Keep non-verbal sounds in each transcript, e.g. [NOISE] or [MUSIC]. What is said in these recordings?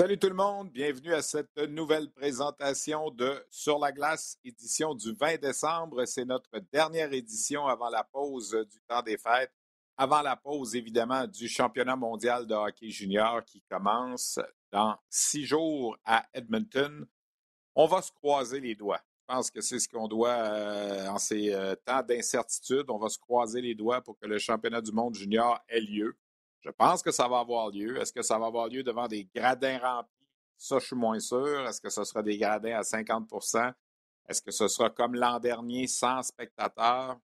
Salut tout le monde, bienvenue à cette nouvelle présentation de Sur la glace, édition du 20 décembre. C'est notre dernière édition avant la pause du temps des fêtes, avant la pause évidemment du championnat mondial de hockey junior qui commence dans six jours à Edmonton. On va se croiser les doigts. Je pense que c'est ce qu'on doit euh, en ces euh, temps d'incertitude. On va se croiser les doigts pour que le championnat du monde junior ait lieu. Je pense que ça va avoir lieu. Est-ce que ça va avoir lieu devant des gradins remplis? Ça, je suis moins sûr. Est-ce que ce sera des gradins à 50% Est-ce que ce sera comme l'an dernier, sans spectateurs?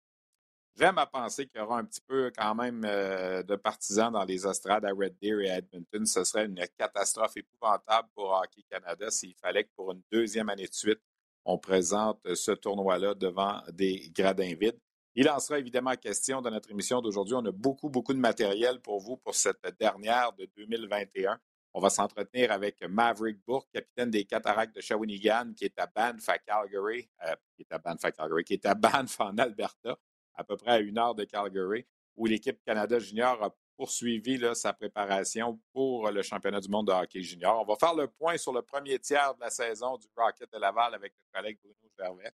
J'aime à penser qu'il y aura un petit peu quand même euh, de partisans dans les estrades à Red Deer et à Edmonton. Ce serait une catastrophe épouvantable pour Hockey Canada s'il fallait que pour une deuxième année de suite, on présente ce tournoi-là devant des gradins vides. Il en sera évidemment question dans notre émission d'aujourd'hui. On a beaucoup, beaucoup de matériel pour vous pour cette dernière de 2021. On va s'entretenir avec Maverick Bourque, capitaine des Cataractes de Shawinigan, qui est à Banff à Calgary, euh, qui est à Banff à qui est à Banff en Alberta, à peu près à une heure de Calgary, où l'équipe Canada Junior a poursuivi sa préparation pour le championnat du monde de hockey junior. On va faire le point sur le premier tiers de la saison du Rocket de Laval avec le collègue Bruno Gervais.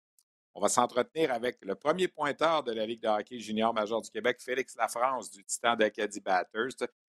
On va s'entretenir avec le premier pointeur de la Ligue de hockey junior major du Québec, Félix Lafrance du Titan d'Acadie Batters,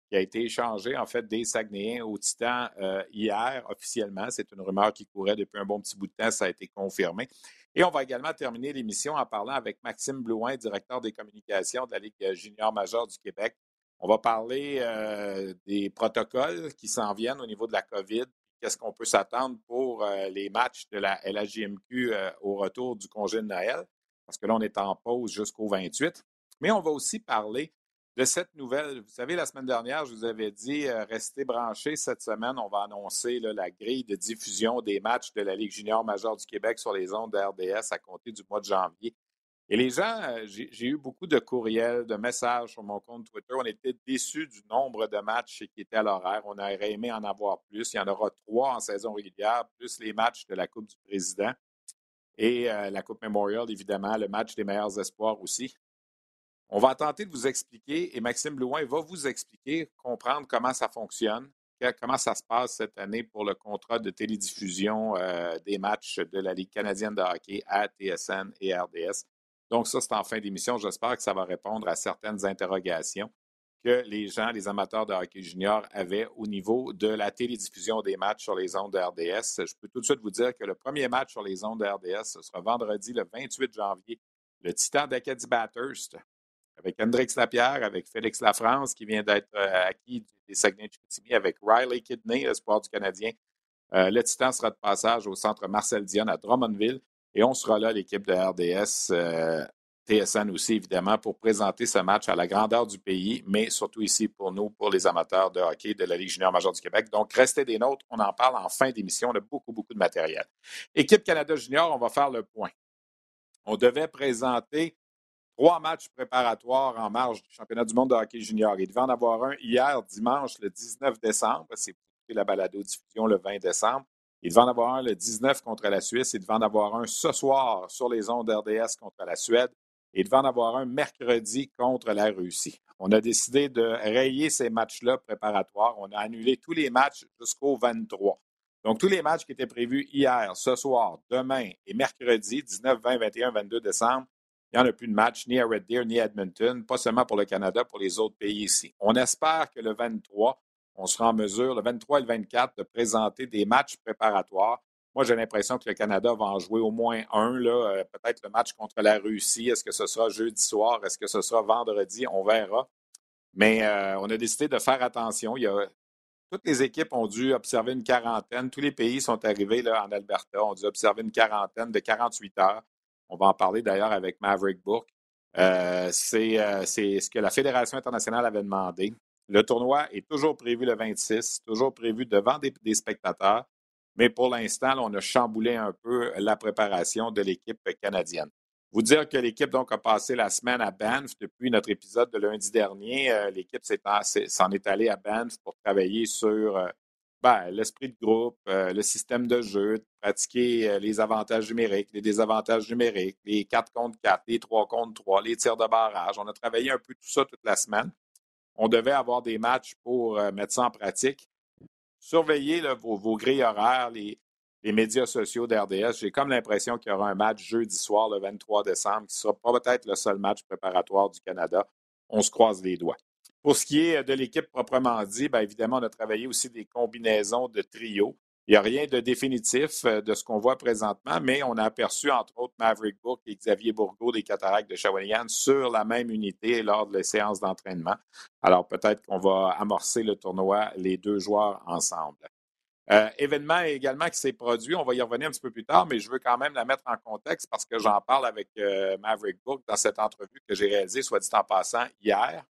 qui a été échangé en fait des Saguenayens au Titan euh, hier officiellement. C'est une rumeur qui courait depuis un bon petit bout de temps, ça a été confirmé. Et on va également terminer l'émission en parlant avec Maxime Blouin, directeur des communications de la Ligue junior majeure du Québec. On va parler euh, des protocoles qui s'en viennent au niveau de la COVID, qu'est-ce qu'on peut s'attendre pour euh, les matchs de la LHJMQ euh, au retour du congé de Noël, parce que là, on est en pause jusqu'au 28. Mais on va aussi parler de cette nouvelle. Vous savez, la semaine dernière, je vous avais dit, euh, restez branchés. Cette semaine, on va annoncer la grille de diffusion des matchs de la Ligue junior majeure du Québec sur les ondes de RDS à compter du mois de janvier. Et les gens, euh, j'ai eu beaucoup de courriels, de messages sur mon compte Twitter. On était déçus du nombre de matchs qui étaient à l'horaire. On aurait aimé en avoir plus. Il y en aura trois en saison régulière, plus les matchs de la Coupe du Président et euh, la Coupe Memorial, évidemment, le match des meilleurs espoirs aussi. On va tenter de vous expliquer, et Maxime Blouin va vous expliquer, comprendre comment ça fonctionne, comment ça se passe cette année pour le contrat de télédiffusion euh, des matchs de la Ligue canadienne de hockey à TSN et RDS. Donc, ça, c'est en fin d'émission. J'espère que ça va répondre à certaines interrogations que les gens, les amateurs de hockey junior avaient au niveau de la télédiffusion des matchs sur les ondes de RDS. Je peux tout de suite vous dire que le premier match sur les ondes de RDS, ce sera vendredi le 28 janvier, le Titan d'Acadie Bathurst, avec Hendrix Lapierre, avec Félix Lafrance, qui vient d'être euh, acquis des Saguenay-Chicoutimi, avec Riley Kidney, l'espoir du Canadien. Euh, le Titan sera de passage au centre Marcel Dion à Drummondville. Et on sera là, l'équipe de RDS, euh, TSN aussi, évidemment, pour présenter ce match à la grandeur du pays, mais surtout ici pour nous, pour les amateurs de hockey de la Ligue junior majeure du Québec. Donc, restez des nôtres. On en parle en fin d'émission. On a beaucoup, beaucoup de matériel. Équipe Canada junior, on va faire le point. On devait présenter trois matchs préparatoires en marge du championnat du monde de hockey junior. Il devait en avoir un hier, dimanche, le 19 décembre. C'est la balado-diffusion le 20 décembre. Il devait en avoir un le 19 contre la Suisse. Il devait en avoir un ce soir sur les ondes RDS contre la Suède. Il devait en avoir un mercredi contre la Russie. On a décidé de rayer ces matchs-là préparatoires. On a annulé tous les matchs jusqu'au 23. Donc, tous les matchs qui étaient prévus hier, ce soir, demain et mercredi, 19, 20, 21, 22 décembre, il n'y en a plus de match ni à Red Deer ni à Edmonton, pas seulement pour le Canada, pour les autres pays ici. On espère que le 23, on sera en mesure, le 23 et le 24, de présenter des matchs préparatoires Moi, j'ai l'impression que le Canada va en jouer au moins un, là, peut-être le match contre la Russie. Est-ce que ce sera jeudi soir? Est-ce que ce sera vendredi? On verra. Mais on a décidé de faire attention. Toutes les équipes ont dû observer une quarantaine. Tous les pays sont arrivés là, en Alberta, ont dû observer une quarantaine de 48 heures. On va en parler d'ailleurs avec Maverick Book. Euh, euh, c'est ce que la Fédération internationale avait demandé. Le tournoi est toujours prévu le 26, toujours prévu devant des, spectateurs, mais pour l'instant, on a chamboulé un peu la préparation de l'équipe canadienne. Vous dire que l'équipe donc a passé la semaine à Banff depuis notre épisode de lundi dernier. Euh, l'équipe s'en est allée à Banff pour travailler sur euh, ben, l'esprit de groupe, euh, le système de jeu, pratiquer les avantages numériques, les désavantages numériques, les 4 contre 4, les 3 contre 3, les tirs de barrage. On a travaillé un peu tout ça toute la semaine. On devait avoir des matchs pour mettre ça en pratique. Surveillez vos, grilles horaires, les, médias sociaux d'RDS. J'ai comme l'impression qu'il y aura un match jeudi soir, le 23 décembre, qui sera peut-être le seul match préparatoire du Canada. On se croise les doigts. Pour ce qui est de l'équipe proprement dit, bien évidemment, on a travaillé aussi des combinaisons de trio. Il n'y a rien de définitif euh, de ce qu'on voit présentement, mais on a aperçu, entre autres, Maverick Book et Xavier Bourgault des Cataractes de Shawinigan sur la même unité lors de les séances d'entraînement. Alors, peut-être qu'on va amorcer le tournoi, les deux joueurs ensemble. Euh, événement également qui s'est produit, on va y revenir un petit peu plus tard, mais je veux quand même la mettre en contexte parce que j'en parle avec euh, Maverick Book dans cette entrevue que j'ai réalisée, soit dit en passant, hier.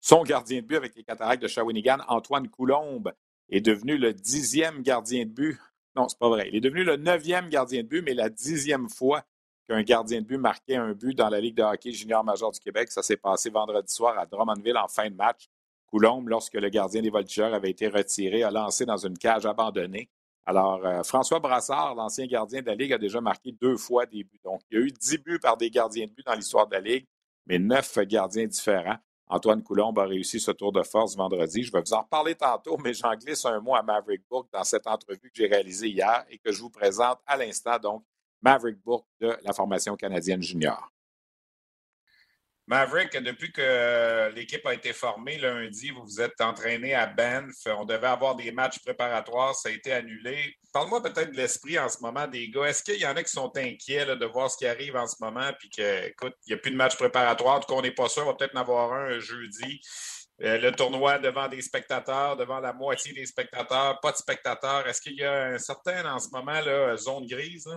Son gardien de but avec les cataractes de Shawinigan, Antoine Coulombe, est devenu le dixième gardien de but. Non, c'est pas vrai. Il est devenu le neuvième gardien de but, mais la dixième fois qu'un gardien de but marquait un but dans la Ligue de hockey junior major du Québec. Ça s'est passé vendredi soir à Drummondville en fin de match. Coulombe, lorsque le gardien des Voltigeurs avait été retiré, a lancé dans une cage abandonnée. Alors, euh, François Brassard, l'ancien gardien de la Ligue, a déjà marqué deux fois des buts. Donc, il y a eu dix buts par des gardiens de but dans l'histoire de la Ligue, mais neuf gardiens différents. Antoine Coulombe a réussi ce tour de force vendredi. Je vais vous en reparler tantôt, mais j'en glisse un mot à Maverick Book dans cette entrevue que j'ai réalisée hier et que je vous présente à l'instant. Donc, Maverick Book de la formation canadienne junior. Maverick, depuis que l'équipe a été formée lundi, vous vous êtes entraîné à Banff. On devait avoir des matchs préparatoires, ça a été annulé. Parle-moi peut-être de l'esprit en ce moment des gars. Est-ce qu'il y en a qui sont inquiets de voir ce qui arrive en ce moment, puis qu'il n'y a plus de matchs préparatoires, qu'on n'est pas sûr, on va peut-être en avoir un jeudi. Euh, le tournoi devant des spectateurs, devant la moitié des spectateurs, pas de spectateurs. Est-ce qu'il y a un certain, en ce moment, zone grise?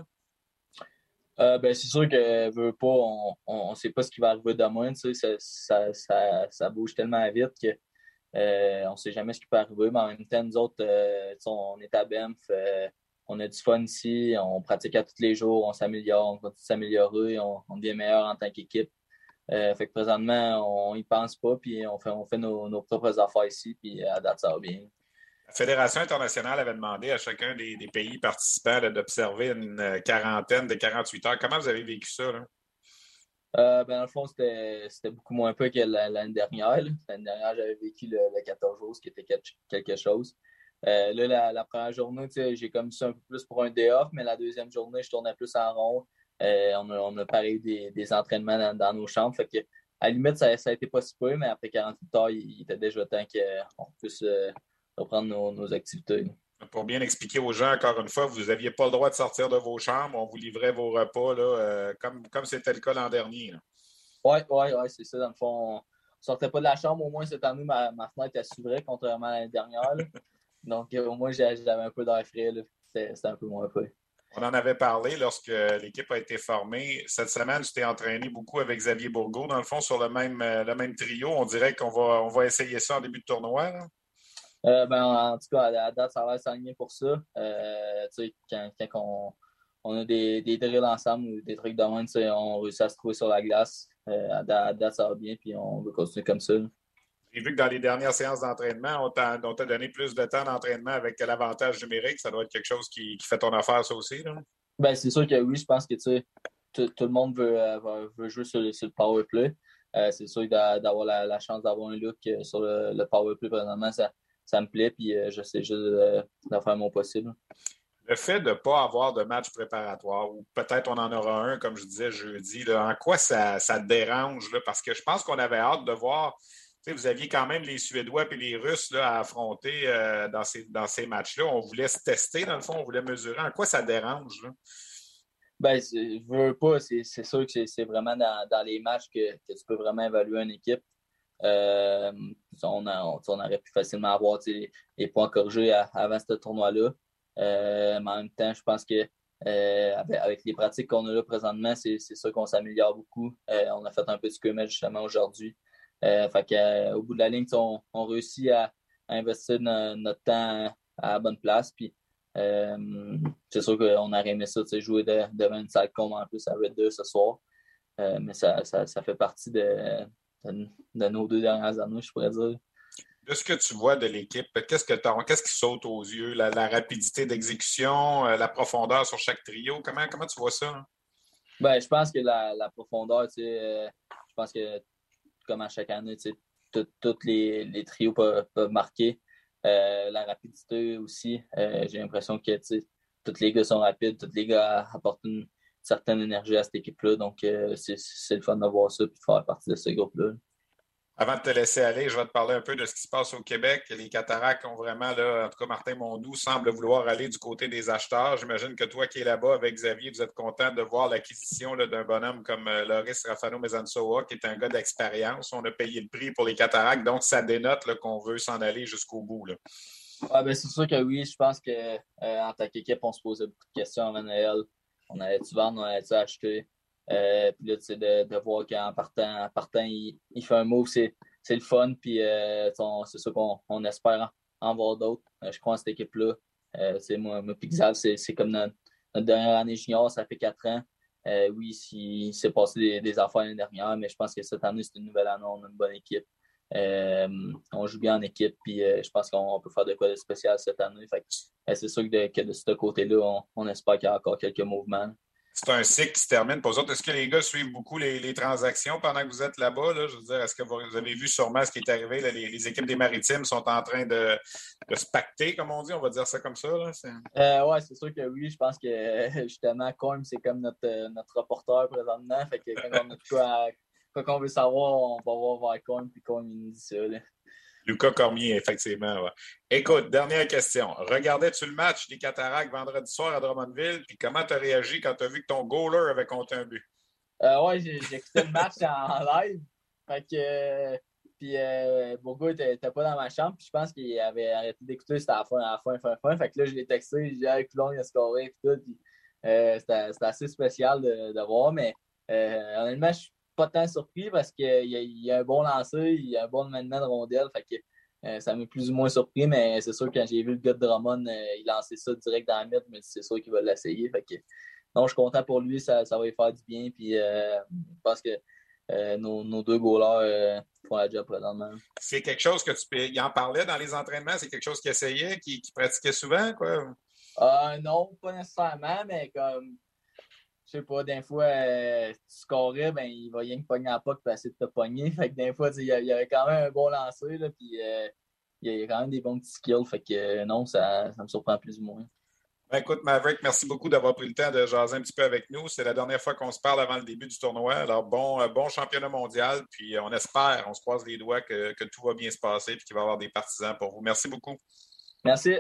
Euh, ben, c'est sûr que veut pas, on ne sait pas ce qui va arriver demain. Ça, ça, ça, ça, bouge tellement vite que euh, on ne sait jamais ce qui peut arriver. Mais en même temps, nous autres, euh, on est à Banff, on a du fun ici, on pratique à tous les jours, on s'améliore, on continue de s'améliorer, on, devient meilleur en tant qu'équipe. fait que présentement, on y pense pas, puis on fait, on fait nos, nos propres affaires ici, puis à date, ça va bien. La Fédération internationale avait demandé à chacun des, pays participants d'observer une euh, quarantaine de 48 heures. Comment vous avez vécu ça? Là? Euh, ben, dans le fond, c'était beaucoup moins peu que l'année dernière. L'année dernière, j'avais vécu le, 14 jours, ce qui était quelque chose. Euh, là, la, première journée, j'ai comme ça un peu plus pour un day off, mais la deuxième journée, je tournais plus en rond. on, a, on a parlé des, entraînements dans, nos chambres. Que, à la limite, ça, a été pas si peu, mais après 48 heures, il, était déjà temps qu'on puisse reprendre nos, activités. Pour bien expliquer aux gens, encore une fois, vous n'aviez pas le droit de sortir de vos chambres. On vous livrait vos repas là, euh, comme, comme c'était le cas l'an dernier. Oui, oui, oui, c'est ça. Dans le fond, on ne sortait pas de la chambre. Au moins, cette année, ma, ma fenêtre s'ouvrait, contrairement à l'année dernière. [LAUGHS] Donc, au moins, j'avais un peu d'air frais. C'était un peu moins peu. On en avait parlé lorsque l'équipe a été formée. Cette semaine, tu t'es entraîné beaucoup avec Xavier Bourgault, dans le fond, sur le même, euh, le même trio. On dirait qu'on va, on va essayer ça en début de tournoi. Euh, ben, en tout cas, à la date, ça va s'aligner pour ça. Euh, quand, quand on, a des, des, drills ensemble ou des trucs de même, on réussit à se trouver sur la glace. Euh, à, date, ça va bien, puis on veut continuer comme ça. J'ai vu que dans les dernières séances d'entraînement, on t'a donné plus de temps d'entraînement avec l'avantage numérique. Ça doit être quelque chose qui, qui fait ton affaire, ça aussi. Ben, c'est sûr que oui, je pense que tout, tout le monde veut, veut jouer sur, sur le power play. c'est sûr d'avoir la, la, chance d'avoir un look sur le, le power play, présentement, ça, ça me plaît, puis euh, je sais juste de, faire mon possible. Le fait de ne pas avoir de match préparatoire, ou peut-être on en aura un, comme je disais jeudi, en quoi ça, ça te dérange? Là? Parce que je pense qu'on avait hâte de voir vous aviez quand même les Suédois et les Russes là, à affronter dans ces, dans ces matchs-là. On voulait se tester, dans le fond, on voulait mesurer. En quoi ça dérange? Là? Ben, je veux pas, c'est sûr que c'est vraiment dans, les matchs que, tu peux vraiment évaluer une équipe. Euh, on, aurait pu facilement avoir les, points corrigés avant ce tournoi-là. Euh, mais en même temps, je pense que euh, avec, les pratiques qu'on a là présentement, c'est ça qu'on s'améliore beaucoup. on a fait un peu de scrimmage justement aujourd'hui. au bout de la ligne, on, réussit à, investir notre temps à la bonne place. Puis c'est sûr qu'on aurait aimé ça, jouer devant une salle comme en plus à Red 2 ce soir. Mais ça, ça, fait partie de, de, nos deux dernières années, je pourrais dire. De ce que tu vois de l'équipe, qu'est-ce, que qu'est-ce qui saute aux yeux? La, rapidité d'exécution, euh, la profondeur sur chaque trio? Comment, comment tu vois ça? Ben, je pense que la, la profondeur, je pense que comme à chaque année, tous les, les, trios peuvent, peuvent marquer. Euh, la rapidité aussi. Euh, j'ai l'impression que tous les gars sont rapides, tous les gars apportent une certaine énergie à cette équipe-là. Donc, euh, c'est le fun de voir ça et de faire partie de ce groupe-là. Avant de te laisser aller, je vais te parler un peu de ce qui se passe au Québec. Les cataractes ont vraiment, là, en tout cas, Martin Mondou semble vouloir aller du côté des acheteurs. J'imagine que toi qui es là-bas avec Xavier, vous êtes content de voir l'acquisition d'un bonhomme comme euh, Loris Rafano Mezansoa, qui est un gars d'expérience. On a payé le prix pour les cataractes, donc ça dénote qu'on veut s'en aller jusqu'au bout. Là. ben, c'est sûr que oui. Je pense qu'en euh, tant qu'équipe, on se posait beaucoup de questions avant Noël. On allait-tu vendre, on allait-tu acheter? Euh, puis là, tu sais, de, de, voir qu'en partant, en partant il, il, fait un move, c'est, c'est le fun. Puis euh, c'est ça qu'on on espère en, voir d'autres. Euh, je crois en cette équipe-là. c'est moi, moi Pixel, c'est, c'est comme notre, dernière année junior, ça fait quatre ans. oui, il s'est passé des, des affaires l'année dernière, mais je pense que cette année, c'est une nouvelle année. On a une bonne équipe. On joue bien en équipe, puis je pense qu'on peut faire de quoi de spécial cette année. Fait c'est sûr que de, que de ce côté-là, on, on, espère qu'il y a encore quelques mouvements c'est un cycle qui se termine. Pour autres, est-ce que les gars suivent beaucoup les, transactions pendant que vous êtes là-bas? Je veux dire, est-ce que vous avez vu sûrement ce qui est arrivé? les, équipes des maritimes sont en train de, se pacter, comme on dit, on va dire ça comme ça. Euh, oui, c'est sûr que oui. Je pense que [LAUGHS] justement, Corm, c'est comme notre, notre reporter présentement. Fait que quand on a quoi, qu'on veut savoir, on va voir vers Corm, puis Corm, il nous dit ça. Lucas Cormier, effectivement. Écoute, dernière question. Regardais-tu le match des Cataractes vendredi soir à Drummondville? Puis comment tu as réagi quand tu as vu que ton goaler avait compté un but? Euh, oui, j'ai écouté le match en live. Fait que. puis euh, Bourgo n'était pas dans ma chambre. Puis je pense qu'il avait arrêté d'écouter. C'était à la fin, à la fin, fin, fin. Fait que là, je l'ai texté. J'ai dit, hey, Coulon, il a scoré. Puis tout. Euh, c'était assez spécial de, de voir. Mais euh, honnêtement, je pas tant surpris parce qu'il y, a un bon lancer, il y a un bon maniement de rondelle. Fait que, euh, ça m'a plus ou moins surpris, mais c'est sûr que quand j'ai vu le gars de Drummond, euh, il lançait ça direct dans la mythe, mais c'est sûr qu'il va l'essayer. Fait que, non, je suis content pour lui, ça, ça va lui faire du bien. Puis euh, je pense que nos, nos, deux goalers font la job présentement. C'est quelque chose que tu peux. Il en parlait dans les entraînements, c'est quelque chose qu'il essayait, qu'il pratiquait souvent, quoi? non, pas nécessairement, mais comme je sais pas, des fois, euh, tu scorais, ben, il va rien que pogner la puck pour essayer de te pogner. [LAUGHS] Fait que des fois, il y, avait quand même un bon lancer, là, puis euh, il y a quand même des bons petits skills. Fait que euh, non, ça, ça, me surprend plus ou moins. Ben, écoute, Maverick, merci beaucoup d'avoir pris le temps de jaser un petit peu avec nous. C'est la dernière fois qu'on se parle avant le début du tournoi. Alors, bon, bon championnat mondial. Puis on espère, on se croise les doigts que, que tout va bien se passer et qu'il va y avoir des partisans pour vous. Merci beaucoup. Merci.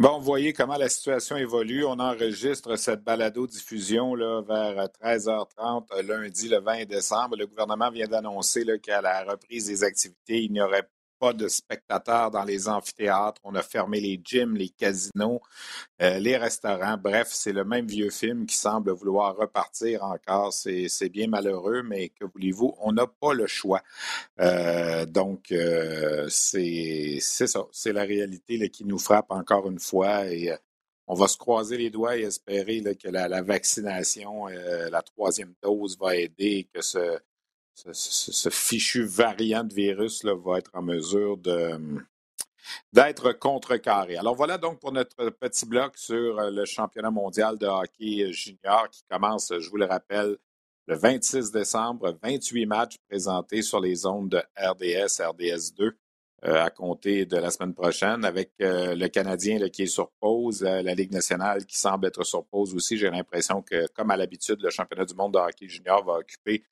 Bon, vous voyez comment la situation évolue. On enregistre cette balado-diffusion vers 13h30 euh, lundi, le 20 décembre. Le gouvernement vient d'annoncer qu'à la reprise des activités, il n'y aurait pas de spectateurs dans les amphithéâtres. On a fermé les gyms, les casinos, euh, les restaurants. Bref, c'est le même vieux film qui semble vouloir repartir encore. C'est bien malheureux, mais que voulez-vous, on n'a pas le choix. Euh, donc, euh, c'est ça. C'est la réalité qui nous frappe encore une fois. Et on va se croiser les doigts et espérer que la, la vaccination, la troisième dose va aider, que ce ce, fichu variant de virus là, va être en mesure de, d'être contrecarré. Alors voilà donc pour notre petit bloc sur euh, le championnat mondial de hockey junior qui commence, je vous le rappelle, le 26 décembre. 28 matchs présentés sur les zones de RDS, RDS2 euh, à compter de la semaine prochaine avec euh, le Canadien qui est sur pause, la Ligue nationale qui semble être sur pause aussi. J'ai l'impression que, comme à l'habitude, le championnat du monde de hockey junior va occuper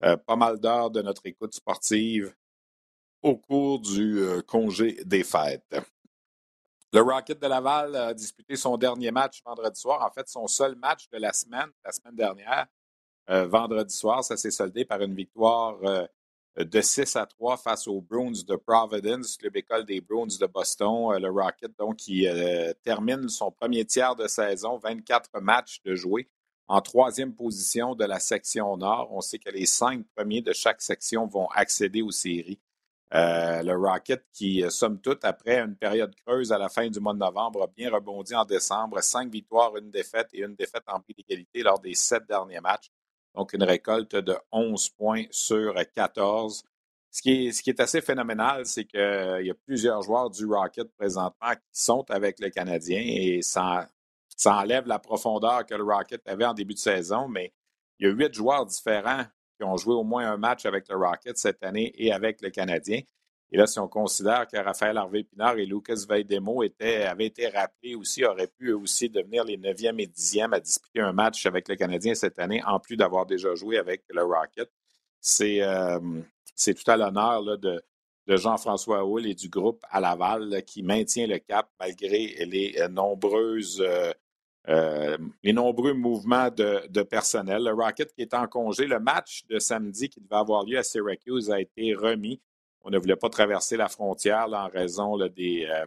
pas mal d'heures de notre écoute sportive au cours du congé des fêtes. Le Rocket de Laval a disputé son dernier match vendredi soir, en fait son seul match de la semaine, la semaine dernière. vendredi soir, ça s'est soldé par une victoire de 6 à 3 face aux Bruins de Providence, club école des Bruins de Boston. Euh, le Rocket, donc, qui euh, termine son premier tiers de saison, 24 matchs de jouer, en troisième position de la section Nord. On sait que les cinq premiers de chaque section vont accéder aux séries. Euh, le Rocket, qui, somme toute, après une période creuse à la fin du mois de novembre, a bien rebondi en décembre. Cinq victoires, une défaite et une défaite en prix d'égalité lors des sept derniers matchs. Donc, une récolte de 11 points sur 14. Ce qui est, assez phénoménal, c'est qu'il y a plusieurs joueurs du Rocket présentement qui sont avec le Canadien et ça, enlève la profondeur que le Rocket avait en début de saison, mais il y a huit joueurs différents qui ont joué au moins un match avec le Rocket cette année et avec le Canadien. Et là, si on considère que Raphaël Harvey-Pinard et Lucas Veidemo avaient été rappelés aussi, auraient pu aussi devenir les 9e et 10e à disputer un match avec le Canadien cette année, en plus d'avoir déjà joué avec le Rocket. C'est euh, tout à l'honneur de, de Jean-François Houle et du groupe à Laval qui maintient le cap malgré les euh, nombreuses euh, les nombreux mouvements de, personnel. Le Rocket qui est en congé, le match de samedi qui devait avoir lieu à Syracuse a été remis on ne voulait pas traverser la frontière en raison des, euh,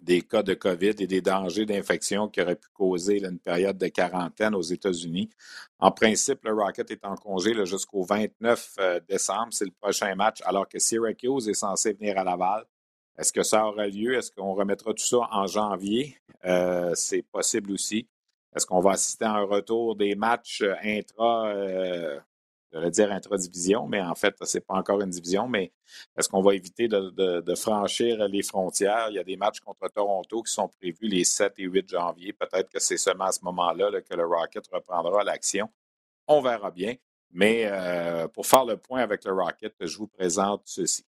des cas de COVID et des dangers d'infection qui auraient pu causer une période de quarantaine aux États-Unis. En principe, le Rocket est en congé jusqu'au 29 euh, décembre. C'est le prochain match, alors que Syracuse est censé venir à Laval. Est-ce que ça aura lieu? Est-ce qu'on remettra tout ça en janvier? Euh, c'est possible aussi. Est-ce qu'on va assister à un retour des matchs intra, je vais dire intra-division, mais en fait, ce n'est pas encore une division, mais est-ce qu'on va éviter de, franchir les frontières? Il y a des matchs contre Toronto qui sont prévus les 7 et 8 janvier. Peut-être que c'est seulement à ce moment-là que le Rocket reprendra l'action. On verra bien. Mais euh, pour faire le point avec le Rocket, je vous présente ceci.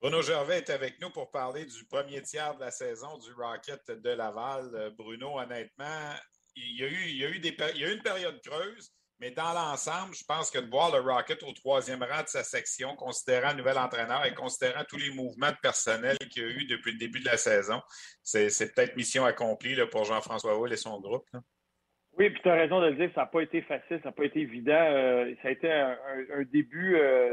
Bruno Gervais est avec nous pour parler du premier tiers de la saison du Rocket de Laval. Euh, Bruno, honnêtement, il y a eu, il y a eu, des, il y a une période creuse. Mais dans l'ensemble, je pense que de voir le Rocket au troisième rang de sa section, considérant le nouvel entraîneur et considérant tous les mouvements de personnel qu'il y a eu depuis le début de la saison, c'est peut-être mission accomplie là, pour Jean-François Hull et son groupe. Oui, puis tu as raison de le dire, ça n'a pas été facile, ça n'a pas été évident. Euh, ça a été un, début. Euh,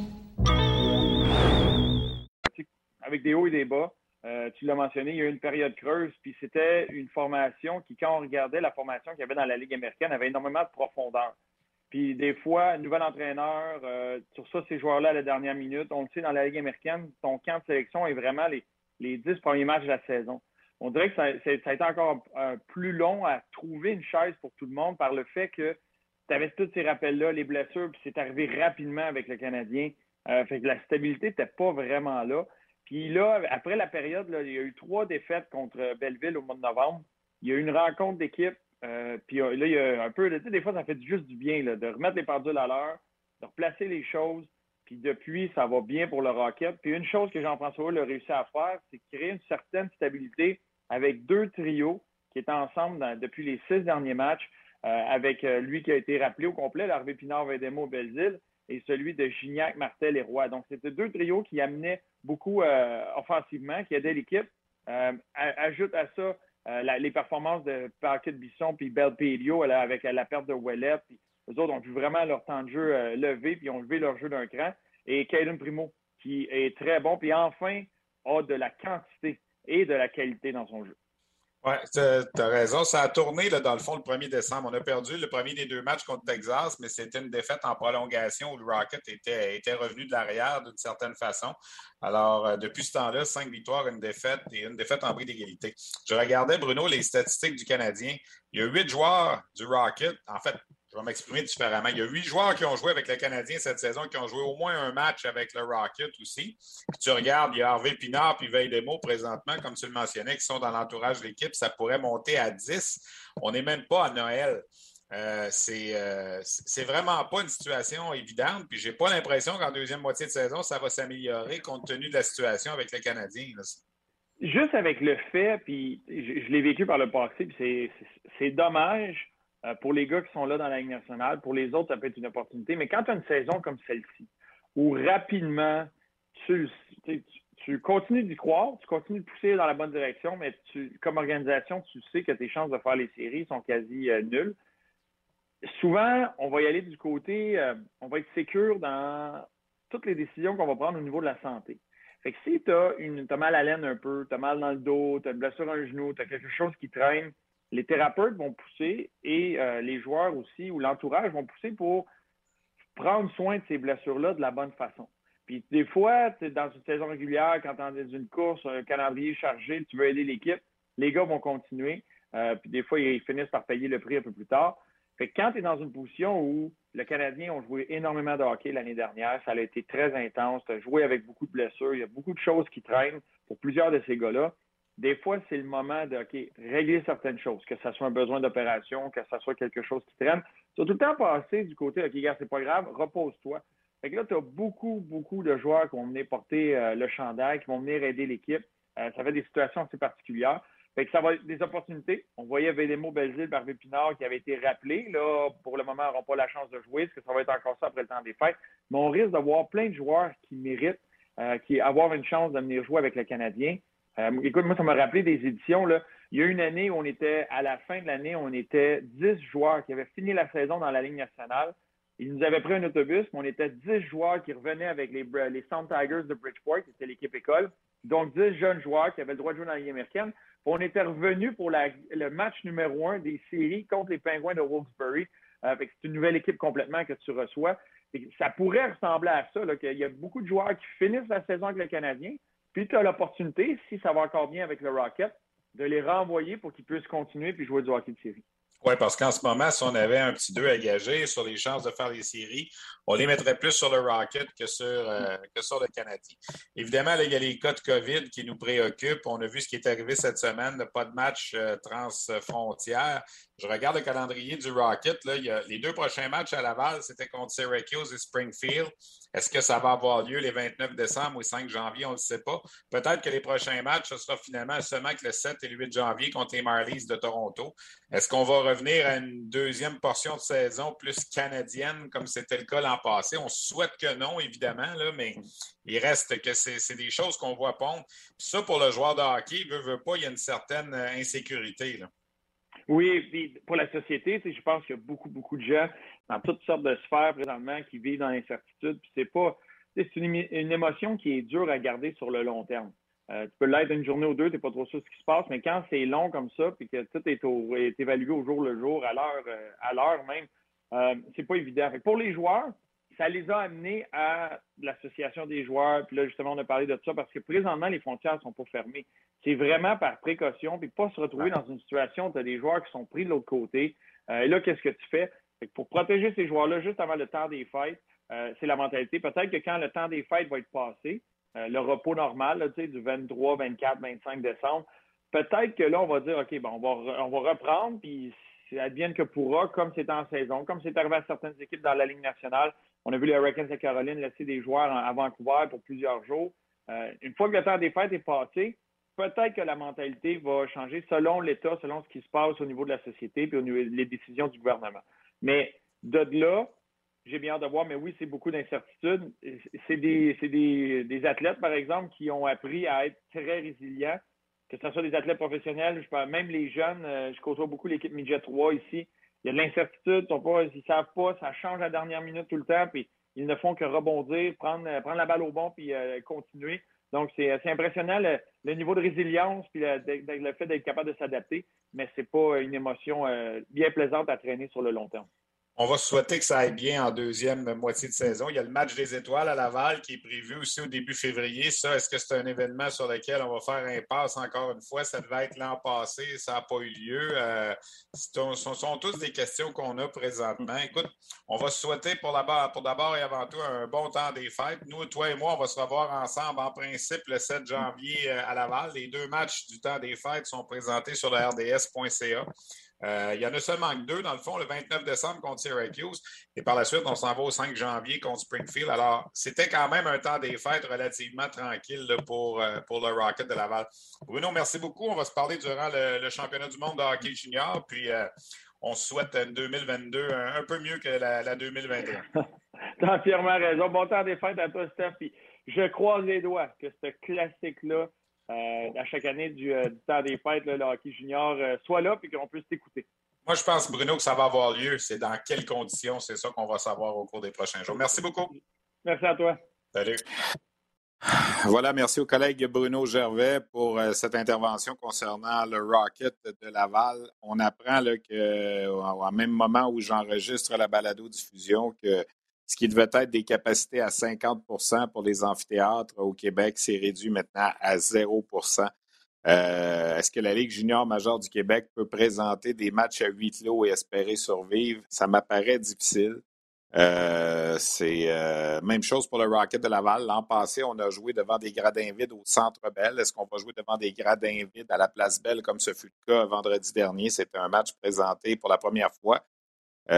Des hauts et des bas. Euh, tu l'as mentionné, il y a eu une période creuse, puis c'était une formation qui, quand on regardait la formation qu'il y avait dans la Ligue américaine, avait énormément de profondeur. Puis des fois, nouvel entraîneur, euh, sur ça, ces joueurs-là à la dernière minute, on le sait, dans la Ligue américaine, ton camp de sélection est vraiment les, les 10 premiers matchs de la saison. On dirait que ça, a été encore plus long à trouver une chaise pour tout le monde par le fait que tu avais tous ces rappels-là, les blessures, puis c'est arrivé rapidement avec le Canadien. Euh, fait que la stabilité n'était pas vraiment là. Puis là, après la période, il y a eu trois défaites contre Belleville au mois de novembre. Il y a eu une rencontre d'équipe. Euh, puis là, il y a un peu, tu sais, des fois, ça fait juste du bien de remettre les pendules à l'heure, de replacer les choses. Puis depuis, ça va bien pour le Rocket. Puis une chose que Jean-François a réussi à faire, c'est créer une certaine stabilité avec deux trios qui étaient ensemble depuis les six derniers matchs, euh, avec euh, lui qui a été rappelé au complet, l'Harvey Pinard, Vedemo, Belleville, et celui de Gignac, Martel et Roy. Donc, c'était deux trios qui amenaient beaucoup euh, offensivement, qui aidaient l'équipe. Euh, ajoute à ça euh, les performances de Paquet Bisson puis Belpedio avec la perte de Ouellet. Puis eux autres ont vu vraiment leur temps de jeu lever, puis ont levé leur jeu d'un cran. Et Caden Primo, qui est très bon, puis enfin a de la quantité et de la qualité dans son jeu. Oui, tu as raison. Ça a tourné, là, dans le fond, le 1er décembre. On a perdu le premier des deux matchs contre Texas, mais c'était une défaite en prolongation où le Rocket était, était revenu de l'arrière d'une certaine façon. Alors, euh, depuis ce temps-là, cinq victoires, une défaite et une défaite en prix d'égalité. Je regardais, Bruno, les statistiques du Canadien. Il y a huit joueurs du Rocket. En fait, je vais m'exprimer différemment. Il y a huit joueurs qui ont joué avec le Canadien cette saison, qui ont joué au moins un match avec le Rocket aussi. tu regardes, il y a Harvey Pinard puis Veille Demo présentement, comme tu le mentionnais, qui sont dans l'entourage de l'équipe. Ça pourrait monter à 10. On n'est même pas à Noël. Euh, euh, c'est vraiment pas une situation évidente. Puis j'ai pas l'impression qu'en deuxième moitié de saison, ça va s'améliorer compte tenu de la situation avec le Canadien. Juste avec le fait, puis je, l'ai vécu par le passé, puis c'est dommage euh, pour les gars qui sont là dans la Ligue nationale. Pour les autres, ça peut être une opportunité. Mais quand tu as une saison comme celle-ci, où rapidement, tu, continues d'y croire, tu continues de pousser dans la bonne direction, mais comme organisation, tu sais que tes chances de faire les séries sont quasi euh, nulles. Souvent, on va y aller du côté, euh, on va être sécure dans toutes les décisions qu'on va prendre au niveau de la santé. Fait que si tu as, mal à laine un peu, tu as mal dans le dos, tu as une blessure à un genou, tu as quelque chose qui traîne, les thérapeutes vont pousser et euh, les joueurs aussi ou l'entourage vont pousser pour prendre soin de ces blessures-là de la bonne façon. Puis des fois, dans une saison régulière, quand tu es dans une course, un calendrier chargé, tu veux aider l'équipe, les gars vont continuer. Euh, puis des fois, ils finissent par payer le prix un peu plus tard. Fait que quand tu es dans une position où le Canadien ont joué énormément de hockey l'année dernière, ça a été très intense, tu as joué avec beaucoup de blessures, il y a beaucoup de choses qui traînent pour plusieurs de ces gars-là des fois, c'est le moment de régler certaines choses, que ce soit un besoin d'opération, que ce soit quelque chose qui traîne. Tu as tout le temps passé du côté, OK, gars, c'est pas grave, repose-toi. Fait que là, tu as beaucoup, beaucoup de joueurs qui vont venir porter euh, le chandail, qui vont venir aider l'équipe. Euh, ça fait des situations assez particulières. Fait que ça va être des opportunités. On voyait Vélémo, Belzile, Barbé Pinard qui avait été rappelé. Là, pour le moment, n'auront pas la chance de jouer. Est-ce que ça va être encore ça après le temps des fêtes? Mais on risque d'avoir plein de joueurs qui méritent, euh, qui avoir une chance de venir jouer avec le Canadien. Euh, écoute, moi, ça m'a rappelé des éditions. Là. Il y a une année où on était, à la fin de l'année, on était 10 joueurs qui avaient fini la saison dans la Ligue nationale. Ils nous avaient pris un autobus, mais on était 10 joueurs qui revenaient avec les, Sound Tigers de Bridgeport, qui était l'équipe école. Donc, 10 jeunes joueurs qui avaient le droit de jouer dans la Ligue américaine. on était revenus pour le match numéro un des séries contre les Pingouins de Wilkes-Barre. Euh, c'est une nouvelle équipe complètement que tu reçois. ça pourrait ressembler à ça, qu'il y a beaucoup de joueurs qui finissent la saison avec le Canadien, puis tu as l'opportunité, si ça va encore bien avec le Rocket, de les renvoyer pour qu'ils puissent continuer puis jouer du hockey de série. Oui, parce qu'en ce moment, si on avait un petit 2 à gager sur les chances de faire les séries, on les mettrait plus sur le Rocket que sur, euh, que sur le Canadien. Évidemment, il y a les cas de COVID qui nous préoccupent. On a vu ce qui est arrivé cette semaine, pas de match euh, transfrontière. Je regarde le calendrier du Rocket. Là, il y a les deux prochains matchs à Laval, c'était contre Syracuse et Springfield. Est-ce que ça va avoir lieu les 29 décembre ou 5 janvier? On ne le sait pas. Peut-être que les prochains matchs, ce sera finalement seulement que le 7 et le 8 janvier contre les Marlies de Toronto. Est-ce qu'on va revenir à une deuxième portion de saison plus canadienne comme c'était le cas l'an passé? On souhaite que non, évidemment, mais il reste que c'est des choses qu'on voit pondre. Ça, pour le joueur de hockey, veut, veut pas, il y a une certaine euh, insécurité. Oui, pour la société, je pense qu'il y a beaucoup, beaucoup de gens dans toutes sortes de sphères présentement qui vivent dans l'incertitude. Puis c'est pas, c'est une, émotion qui est dure à garder sur le long terme. Euh, tu peux l'être une journée ou deux, tu n'es pas trop sûr de ce qui se passe, mais quand c'est long comme ça, puis que tout est, évalué au jour le jour, à l'heure, euh, à l'heure même, euh, c'est pas évident. pour les joueurs, ça les a amenés à l'association des joueurs. Puis là, justement, on a parlé de ça parce que présentement, les frontières ne sont pas fermées. C'est vraiment par précaution, puis pas se retrouver dans une situation où tu as des joueurs qui sont pris de l'autre côté. et là, qu'est-ce que tu fais? Pour protéger ces joueurs-là juste avant le temps des fêtes, euh, c'est la mentalité. Peut-être que quand le temps des fêtes va être passé, euh, le repos normal, du 23, 24, 25 décembre, peut-être que là, on va dire, OK, bon, on va, on va reprendre, puis ça advienne que pourra, comme c'est en saison, comme c'est arrivé à certaines équipes dans la Ligue nationale. On a vu les Hurricanes de Caroline laisser des joueurs à Vancouver pour plusieurs jours. Euh, une fois que le temps des fêtes est passé, peut-être que la mentalité va changer selon l'État, selon ce qui se passe au niveau de la société et au niveau des décisions du gouvernement. Mais de là, j'ai bien hâte de voir, mais oui, c'est beaucoup d'incertitudes. C'est des, athlètes, par exemple, qui ont appris à être très résilients, que ce soit des athlètes professionnels, je parle, même les jeunes, euh, je côtoie beaucoup l'équipe Midget 3 ici. Il y a de l'incertitude, ils ne savent pas, ça change à la dernière minute tout le temps, puis ils ne font que rebondir, prendre, prendre la balle au bon, puis euh, continuer. Donc, c'est impressionnant le, niveau de résilience puis le fait d'être capable de s'adapter, mais ce n'est pas une émotion euh, bien plaisante à traîner sur le long terme. On va souhaiter que ça aille bien en deuxième moitié de saison. Il y a le match des étoiles à Laval qui est prévu aussi au début février. Ça, est-ce que c'est un événement sur lequel on va faire un passe encore une fois? Ça devait être l'an passé, ça n'a pas eu lieu. Euh, ce sont, tous des questions qu'on a présentement. Écoute, on va souhaiter pour d'abord et avant tout un bon temps des fêtes. Nous, toi et moi, on va se revoir ensemble en principe le 7 janvier euh, à Laval. Les deux matchs du temps des fêtes sont présentés sur le rds.ca. Euh, il y en a seulement deux, dans le fond, le 29 décembre contre Syracuse. Et par la suite, on s'en va au 5 janvier contre Springfield. Alors, c'était quand même un temps des fêtes relativement tranquille pour, euh, pour le Rocket de Laval. Bruno, merci beaucoup. On va se parler durant le, championnat du monde de hockey junior. Puis, euh, on souhaite une 2022 un, peu mieux que la, la 2021. tu as entièrement raison. Bon temps des fêtes à toi, Steph. Puis, je croise les doigts que ce classique-là à chaque année du, euh, temps des fêtes, le hockey junior euh, soit là et qu'on puisse t'écouter. Moi, je pense, Bruno, que ça va avoir lieu. C'est dans quelles conditions, c'est ça qu'on va savoir au cours des prochains jours. Merci beaucoup. Merci à toi. Salut. Voilà, merci au collègue Bruno Gervais pour cette intervention concernant le Rocket de Laval. On apprend qu'au même moment où j'enregistre la balado-diffusion, que ce qui devait être des capacités à 50% pour les amphithéâtres au Québec, c'est réduit maintenant à 0% euh, Est-ce que la Ligue junior majeure du Québec peut présenter des matchs à huit lots et espérer survivre? Ça m'apparaît difficile. Euh, c'est euh, même chose pour le Rocket de Laval. L'an passé, on a joué devant des gradins vides au Centre Bell. Est-ce qu'on va jouer devant des gradins vides à la Place Belle comme ce fut le cas vendredi dernier? C'était un match présenté pour la première fois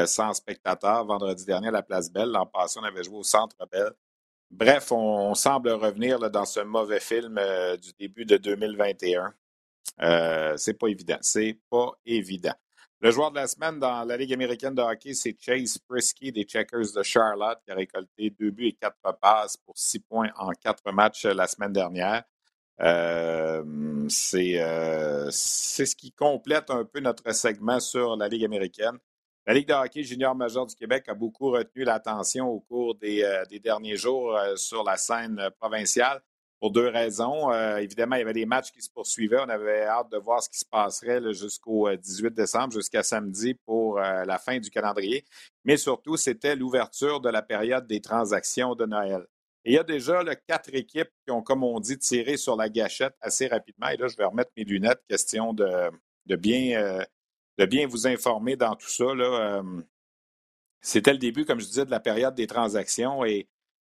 sans spectateurs vendredi dernier à la Place Belle. L'an passé, on avait joué au Centre Belle. Bref, on, semble revenir dans ce mauvais film euh, du début de 2021. Euh, c'est pas évident. C'est pas évident. Le joueur de la semaine dans la Ligue américaine de hockey, c'est Chase Prisky des Checkers de Charlotte, qui a récolté deux buts et quatre passes pour six points en quatre matchs la semaine dernière. c'est ce qui complète un peu notre segment sur la Ligue américaine. La Ligue de hockey junior majeur du Québec a beaucoup retenu l'attention au cours des, euh, derniers jours euh, sur la scène euh, provinciale pour deux raisons. évidemment, il y avait des matchs qui se poursuivaient. On avait hâte de voir ce qui se passerait jusqu'au 18 décembre, jusqu'à samedi pour la fin du calendrier. Mais surtout, c'était l'ouverture de la période des transactions de Noël. il y a déjà quatre équipes qui ont, comme on dit, tiré sur la gâchette assez rapidement. Et là, je vais remettre mes lunettes, question de bien de bien vous informer dans tout ça. Euh, c'était le début, comme je disais, de la période des transactions et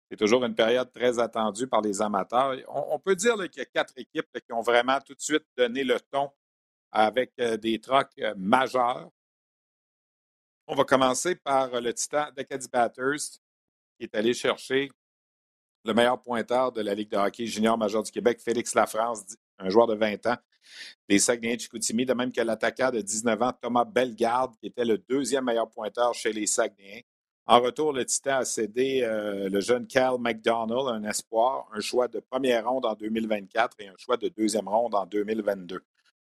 c'est toujours une période très attendue par les amateurs. On, peut dire qu'il y a quatre équipes qui ont vraiment tout de suite donné le ton avec euh, des trocs euh, majeurs. On va commencer par le titan d'Acadie Batters qui est allé chercher le meilleur pointeur de la Ligue de hockey junior majeur du Québec, Félix Lafrance, un joueur de 20 ans des Saguenay de Chicoutimi, de même que l'attaquant de 19 ans, Thomas Bellegarde, qui était le deuxième meilleur pointeur chez les Saguenayens. En retour, le Titan a cédé euh, le jeune Cal McDonald, un espoir, un choix de première ronde en 2024 et un choix de deuxième ronde en 2022.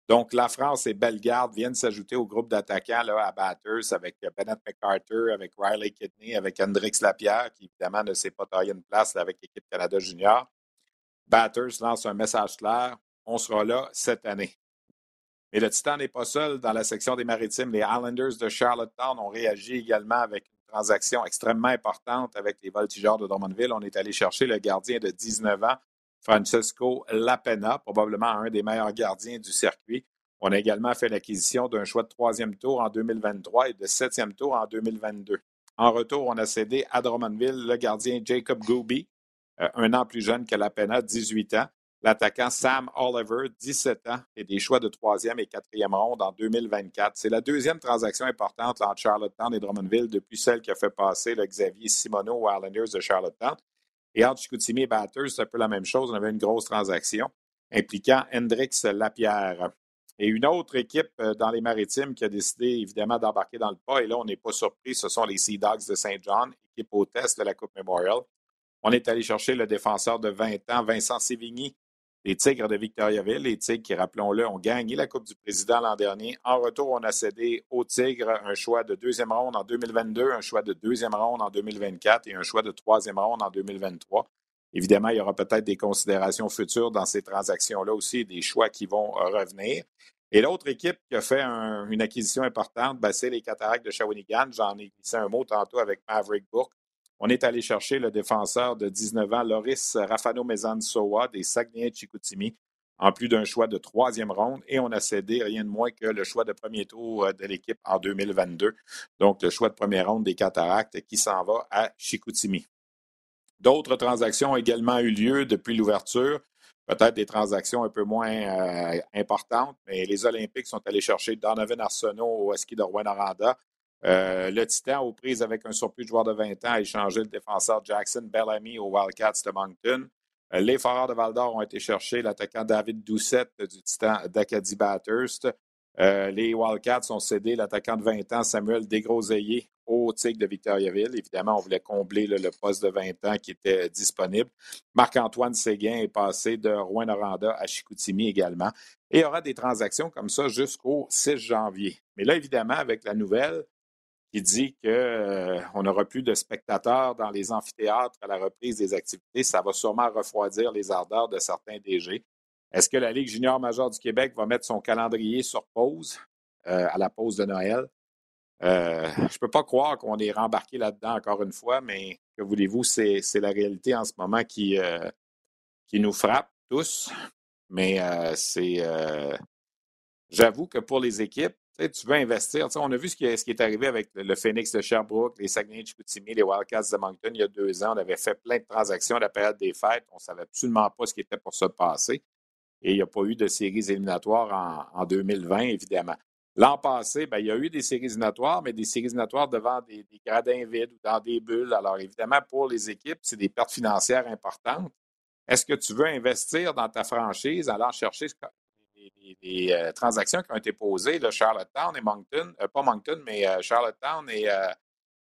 Donc, la France et Bellegarde viennent s'ajouter au groupe d'attaquants à Batters avec Bennett McCarter, avec Riley Kidney, avec Hendrix Lapierre, qui évidemment ne s'est pas taillé une place avec l'équipe Canada Junior. Batters lance un message clair on sera là cette année. Mais le Titan n'est pas seul dans la section des maritimes. Les Islanders de Charlottetown ont réagi également avec une transaction extrêmement importante avec les voltigeurs de Drummondville. On est allé chercher le gardien de 19 ans, Francesco Lapena, probablement un des meilleurs gardiens du circuit. On a également fait l'acquisition d'un choix de troisième tour en 2023 et de septième tour en 2022. En retour, on a cédé à Drummondville le gardien Jacob Gooby, euh, un an plus jeune que Lapena, 18 ans l'attaquant Sam Oliver, 17 ans, et des choix de troisième et quatrième ronde en 2024. C'est la deuxième transaction importante entre Charlottetown et Drummondville depuis celle qui a fait passer le Xavier Simoneau aux Islanders de Charlottetown. Et entre Chicoutimi et Batters, c'est un peu la même chose. On avait une grosse transaction impliquant Hendrix Lapierre. Et une autre équipe euh, dans les maritimes qui a décidé évidemment d'embarquer dans le pas, et là, on n'est pas surpris, ce sont les Sea Dogs de Saint John, équipe hôtesse de la Coupe Memorial. On est allé chercher le défenseur de 20 ans, Vincent Sévigny, les Tigres de Victoriaville, les Tigres qui, rappelons-le, ont gagné la Coupe du Président l'an dernier. En retour, on a cédé aux Tigres un choix de deuxième ronde en 2022, un choix de deuxième ronde en 2024 et un choix de troisième ronde en 2023. Évidemment, il y aura peut-être des considérations futures dans ces transactions-là aussi, des choix qui vont revenir. Et l'autre équipe qui a fait une acquisition importante, ben, c'est les Cataractes de Shawinigan. J'en ai glissé un mot tantôt avec Maverick Bourque. On est allé chercher le défenseur de 19 ans, Loris Rafano Mezansoa des Saguenay de Chicoutimi, en plus d'un choix de troisième ronde. Et on a cédé rien de moins que le choix de premier tour euh, de l'équipe en 2022. Donc, le choix de première ronde des Cataractes qui s'en va à Chicoutimi. D'autres transactions ont également eu lieu depuis l'ouverture peut-être des transactions un peu moins euh, importantes, mais les Olympiques sont allés chercher Donovan Arsenault au ski de Rouen-Noranda. Euh, le Titan, aux prises avec un surplus de joueur de 20 ans, a échangé le défenseur Jackson Bellamy au Wildcats de Moncton. Euh, les Foreurs de Val-d'Or ont été chercher l'attaquant David Doucette du Titan d'Acadie Bathurst. Euh, les Wildcats ont cédé l'attaquant de 20 ans, Samuel Desgroseilliers, au Tigre de Victoriaville. Évidemment, on voulait combler le poste de 20 ans qui était disponible. Marc-Antoine Séguin est passé de Rouen-Noranda à Chicoutimi également. Et il y aura des transactions comme ça jusqu'au 6 janvier. Mais là, évidemment, avec la nouvelle qui dit qu'on euh, n'aura plus de spectateurs dans les amphithéâtres à la reprise des activités, ça va sûrement refroidir les ardeurs de certains DG. Est-ce que la Ligue junior majeure du Québec va mettre son calendrier sur pause euh, à la pause de Noël? Euh, je ne peux pas croire qu'on est rembarqué là-dedans encore une fois, mais que voulez-vous, c'est la réalité en ce moment qui, qui nous frappe tous. Mais c'est. J'avoue que pour les équipes, tu veux investir. On a vu ce qui, est, arrivé avec le Phoenix de Sherbrooke, les Saguenay de Chicoutimi, les Wildcats de Moncton il y a deux ans. On avait fait plein de transactions à la période des fêtes. On ne savait absolument pas ce qui était pour se passer. Et il n'y a pas eu de séries éliminatoires en, 2020, évidemment. L'an passé, ben, il y a eu des séries éliminatoires, mais des séries éliminatoires devant des, gradins vides ou dans des bulles. Alors, évidemment, pour les équipes, c'est des pertes financières importantes. Est-ce que tu veux investir dans ta franchise allant chercher les, euh, transactions qui ont été posées, là, Charlottetown et Moncton, euh, pas Moncton, mais euh, Charlottetown et,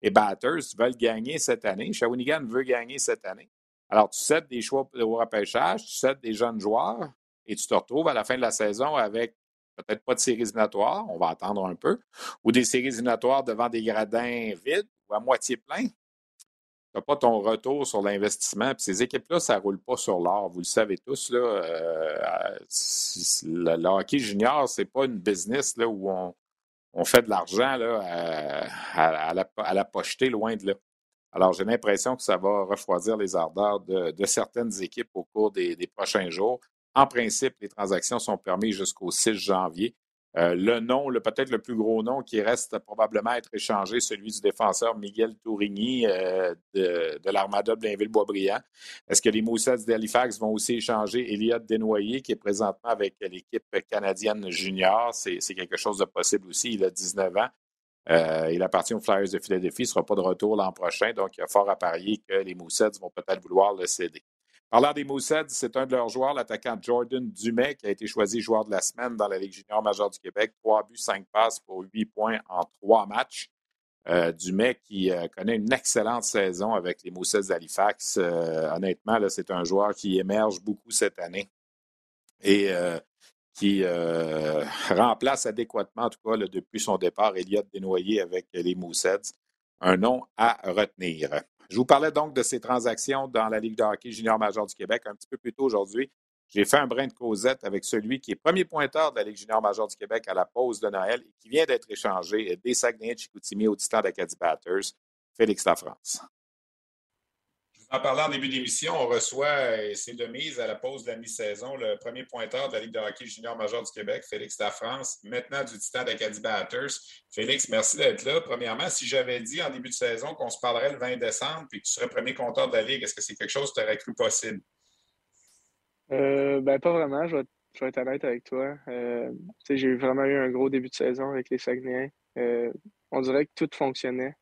et Batters veulent gagner cette année. Shawinigan veut gagner cette année. Alors, tu cèdes des choix au repêchage, tu cèdes des jeunes joueurs, et tu te retrouves à la fin de la saison avec peut-être pas de séries éliminatoires, on va attendre un peu, ou des séries éliminatoires devant des gradins vides ou à moitié pleins. N'as pas ton retour sur l'investissement. Ces équipes-là, ça ne roule pas sur l'or. Vous le savez tous. Là, euh, le, hockey junior, ce n'est pas une business là, où on, fait de l'argent à, à, la, à la pochetée, loin de là. Alors, j'ai l'impression que ça va refroidir les ardeurs de, certaines équipes au cours des prochains jours. En principe, les transactions sont permises jusqu'au 6 janvier. Euh, le nom, le, peut-être le plus gros nom qui reste probablement à être échangé, celui du défenseur Miguel Tourigny euh, de, l'Armada de Blainville-Boisbriand. Est-ce que les Moussets d'Halifax vont aussi échanger Elliott Desnoyers, qui est présentement avec l'équipe canadienne junior? C'est quelque chose de possible aussi. Il a 19 ans. Euh, il appartient aux Flyers de Philadelphie. Il ne sera pas de retour l'an prochain. Donc, il y a fort à parier que les Moussets vont peut-être vouloir le céder. Parlant des Moussets, c'est un de leurs joueurs, l'attaquant Jordan Dumais, qui a été choisi joueur de la semaine dans la Ligue junior majeure du Québec. Trois buts, cinq passes pour huit points en trois matchs. Euh, Dumais qui euh, connaît une excellente saison avec les Moussets d'Halifax. Euh, honnêtement, c'est un joueur qui émerge beaucoup cette année et qui remplace adéquatement, en tout cas, depuis son départ, Elliott Desnoyers avec les Moussets. Un nom à retenir. Je vous parlais donc de ces transactions dans la Ligue de hockey junior major du Québec un petit peu plus tôt aujourd'hui. J'ai fait un brin de causette avec celui qui est premier pointeur de la Ligue junior major du Québec à la pause de Noël et qui vient d'être échangé des Saguenay de Chicoutimi au Titan d'Acadie Batters, Félix Lafrance. En parlant en début d'émission, on reçoit, et c'est de mise à la pause de la mi-saison, le premier pointeur de la Ligue de hockey junior major du Québec, Félix France, maintenant du Titan d'Acadie Batters. Félix, merci d'être là. Premièrement, si j'avais dit en début de saison qu'on se parlerait le 20 décembre puis que tu serais premier compteur de la Ligue, est-ce que c'est quelque chose que tu aurais cru possible? Euh, ben, pas vraiment. Je vais, être honnête avec toi. Euh, j'ai vraiment eu un gros début de saison avec les Saguenayens. Euh, on dirait que tout fonctionnait.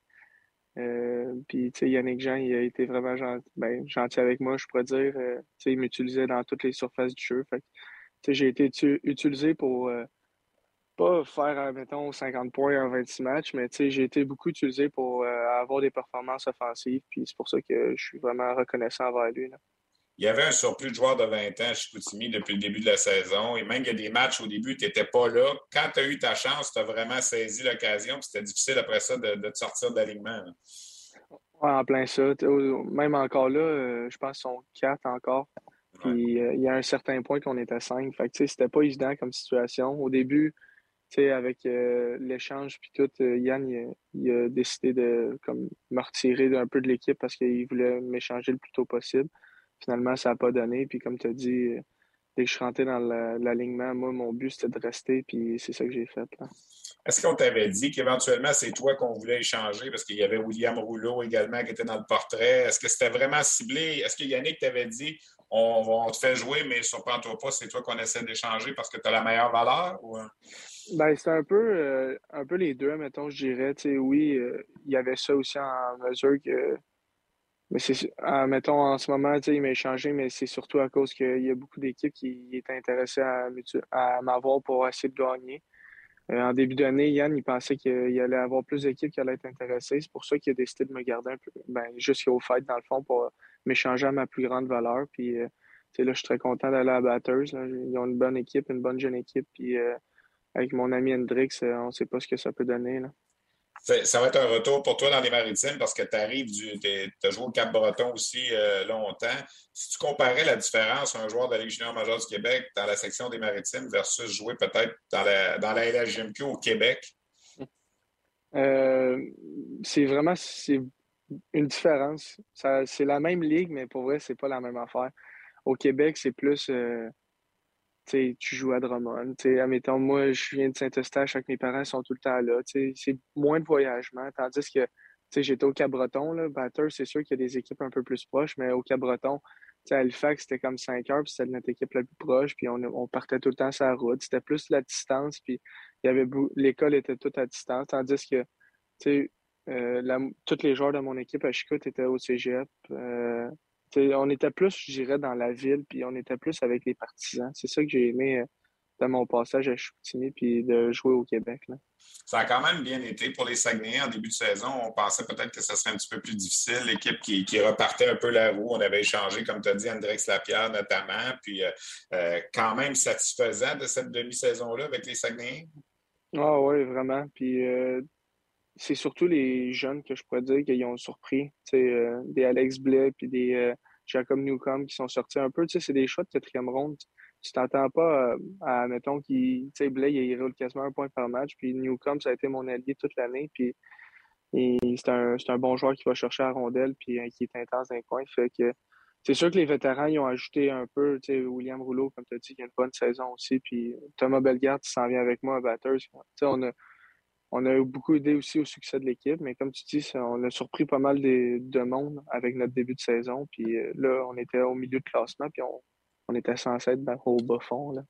Euh, puis, tu sais, Yannick Jean, il a été vraiment gentil, ben, avec moi, je pourrais dire. Euh, tu sais, il m'utilisait dans toutes les surfaces du jeu. Fait j'ai été utilisé pour euh, pas faire, mettons, 50 points en 26 matchs, mais tu sais, j'ai été beaucoup utilisé pour avoir des performances offensives. Puis c'est pour ça que je suis vraiment reconnaissant envers lui. Là il y avait un surplus de joueurs de 20 ans à Chicoutimi depuis le début de la saison. Et même il y a des matchs au début, tu n'étais pas là. Quand tu as eu ta chance, tu as vraiment saisi l'occasion. C'était difficile après ça de, te sortir d'alignement. Ouais, en plein ça. Même encore là, euh, je pense qu'ils sont quatre encore. Puis euh, il y a un certain point qu'on était cinq. Fait que c'était pas évident comme situation. Au début, avec euh, l'échange puis tout, euh, Yann il, a décidé de comme me retirer un peu de l'équipe parce qu'il voulait m'échanger le plus tôt possible. Finalement, ça n'a pas donné. Puis comme tu as dit, dès que je suis rentré dans l'alignement, moi, mon but, c'était de rester, puis c'est ça que j'ai fait. Est-ce qu'on t'avait dit qu'éventuellement, c'est toi qu'on voulait échanger? Parce qu'il y avait William Rouleau également qui était dans le portrait? Est-ce que c'était vraiment ciblé? Est-ce que Yannick t'avait dit on, te fait jouer, mais surprends-toi pas, c'est toi qu'on essaie d'échanger parce que tu as la meilleure valeur? Ou... Ben, c'est un peu, euh, un peu les deux, mettons, je dirais. oui, euh, il y avait ça aussi en mesure que mais c'est, mettons, en ce moment, il m'a échangé, mais c'est surtout à cause qu'il y a beaucoup d'équipes qui étaient intéressées à, m'avoir pour essayer de gagner. Euh, en début d'année, Yann, il pensait qu'il allait avoir plus d'équipes qui allaient être intéressées. C'est pour ça qu'il a décidé de me garder un peu, ben, jusqu'au fait, dans le fond, pour m'échanger à ma plus grande valeur. Puis, euh, là, je suis très content d'aller à Batters. Ils ont une bonne équipe, une bonne jeune équipe. Puis, euh, avec mon ami Hendrix, on ne sait pas ce que ça peut donner. Là. Ça va être un retour pour toi dans les maritimes parce que tu arrives. Tu as joué au Cap-Breton aussi euh, longtemps. Si tu comparais la différence, un joueur de la Ligue junior majeure du Québec dans la section des maritimes versus jouer peut-être dans la, dans la LHGMQ au Québec? Euh, c'est vraiment c'est une différence. C'est la même ligue, mais pour vrai, c'est pas la même affaire. Au Québec, c'est plus. Euh, tu joues à Drummond. admettons, moi, je viens de Saint-Eustache mes parents, sont tout le temps là. C'est moins de voyagement. Tandis que j'étais au Cabreton, là, c'est sûr qu'il y a des équipes un peu plus proches, mais au Cabreton, à Halifax, c'était comme 5 heures, puis c'était notre équipe la plus proche, puis on, partait tout le temps sur la route. C'était plus la distance, puis il y avait l'école était toute à distance, tandis que euh, tous les joueurs de mon équipe à Chicout étaient au cégep. Euh, on était plus, je dirais, dans la ville, puis on était plus avec les partisans. C'est ça que j'ai aimé euh, de mon passage à Chicoutimi, puis de jouer au Québec. Ça a quand même bien été pour les Saguenayens en début de saison. On pensait peut-être que ça serait un petit peu plus difficile. L'équipe qui, repartait un peu la roue. On avait échangé, comme tu as dit, André Lapierre notamment. Puis euh, euh, quand même satisfaisant de cette demi-saison-là avec les Saguenayens. Ah oui, vraiment. Puis c'est surtout les jeunes que je pourrais dire qui ont surpris. Euh, des Alex Blais puis des euh, Jacob Newcomb qui sont sortis un peu. C'est des choix de quatrième ronde. Tu t'entends pas euh, à, mettons, qui, Blais, il roule quasiment un point par match. Puis Newcomb, ça a été mon allié toute l'année. Puis c'est un, un, bon joueur qui va chercher la rondelle puis qui est intense dans les coins. Fait que c'est sûr que les vétérans, ils ont ajouté un peu, tu sais, William Rouleau, comme tu as dit, il a une bonne saison aussi. Puis Thomas Bellegarde, s'en vient avec moi à Batters. On a, on a beaucoup aidé aussi au succès de l'équipe, mais comme tu dis, on a surpris pas mal de, monde avec notre début de saison. Puis euh, là, on était au milieu de classement, puis on, était censé être au bas fond. Là.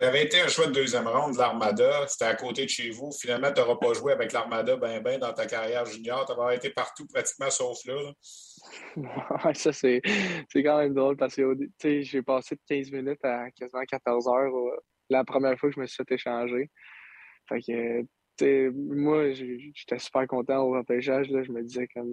Ça avait été un choix de deuxième ronde de l'Armada. C'était à côté de chez vous. Finalement, tu n'auras pas joué avec l'Armada ben ben dans ta carrière junior. Tu auras été partout pratiquement sauf là. [LAUGHS] ça, c'est, quand même drôle parce que j'ai passé de 15 minutes à quasiment 14 heures la première fois que je me suis fait échanger. Fait que moi, j'étais super content au repêchage. Là, je me disais comme.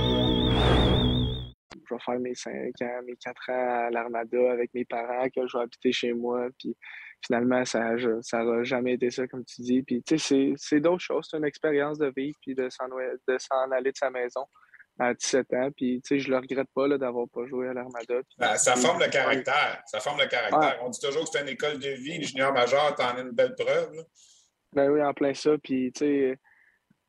je vais faire mes 5 ans, mes 4 ans à l'Armada avec mes parents, que je vais habiter chez moi. Puis finalement, ça n'a jamais été ça, comme tu dis. Puis tu sais, c'est d'autres choses. C'est une expérience de vivre puis de s'en aller de sa maison à 17 ans. Puis, tu sais, je le regrette pas d'avoir pas joué à l'Armada. Ben, ça forme le caractère. Ça forme le caractère. On dit toujours que c'est une école de vie. Le junior majeur, en as une belle preuve. Ben oui, en plein ça. Puis, tu sais,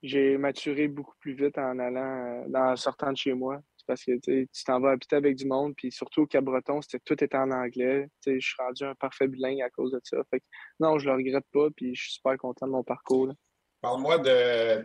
j'ai maturé beaucoup plus vite en allant, en sortant de chez moi parce que tu t'en vas habiter avec du monde, puis surtout au Cap-Breton, tout était en anglais. Je suis rendu un parfait bilingue à cause de ça. Fait non, je le regrette pas, puis je suis super content de mon parcours. Parle-moi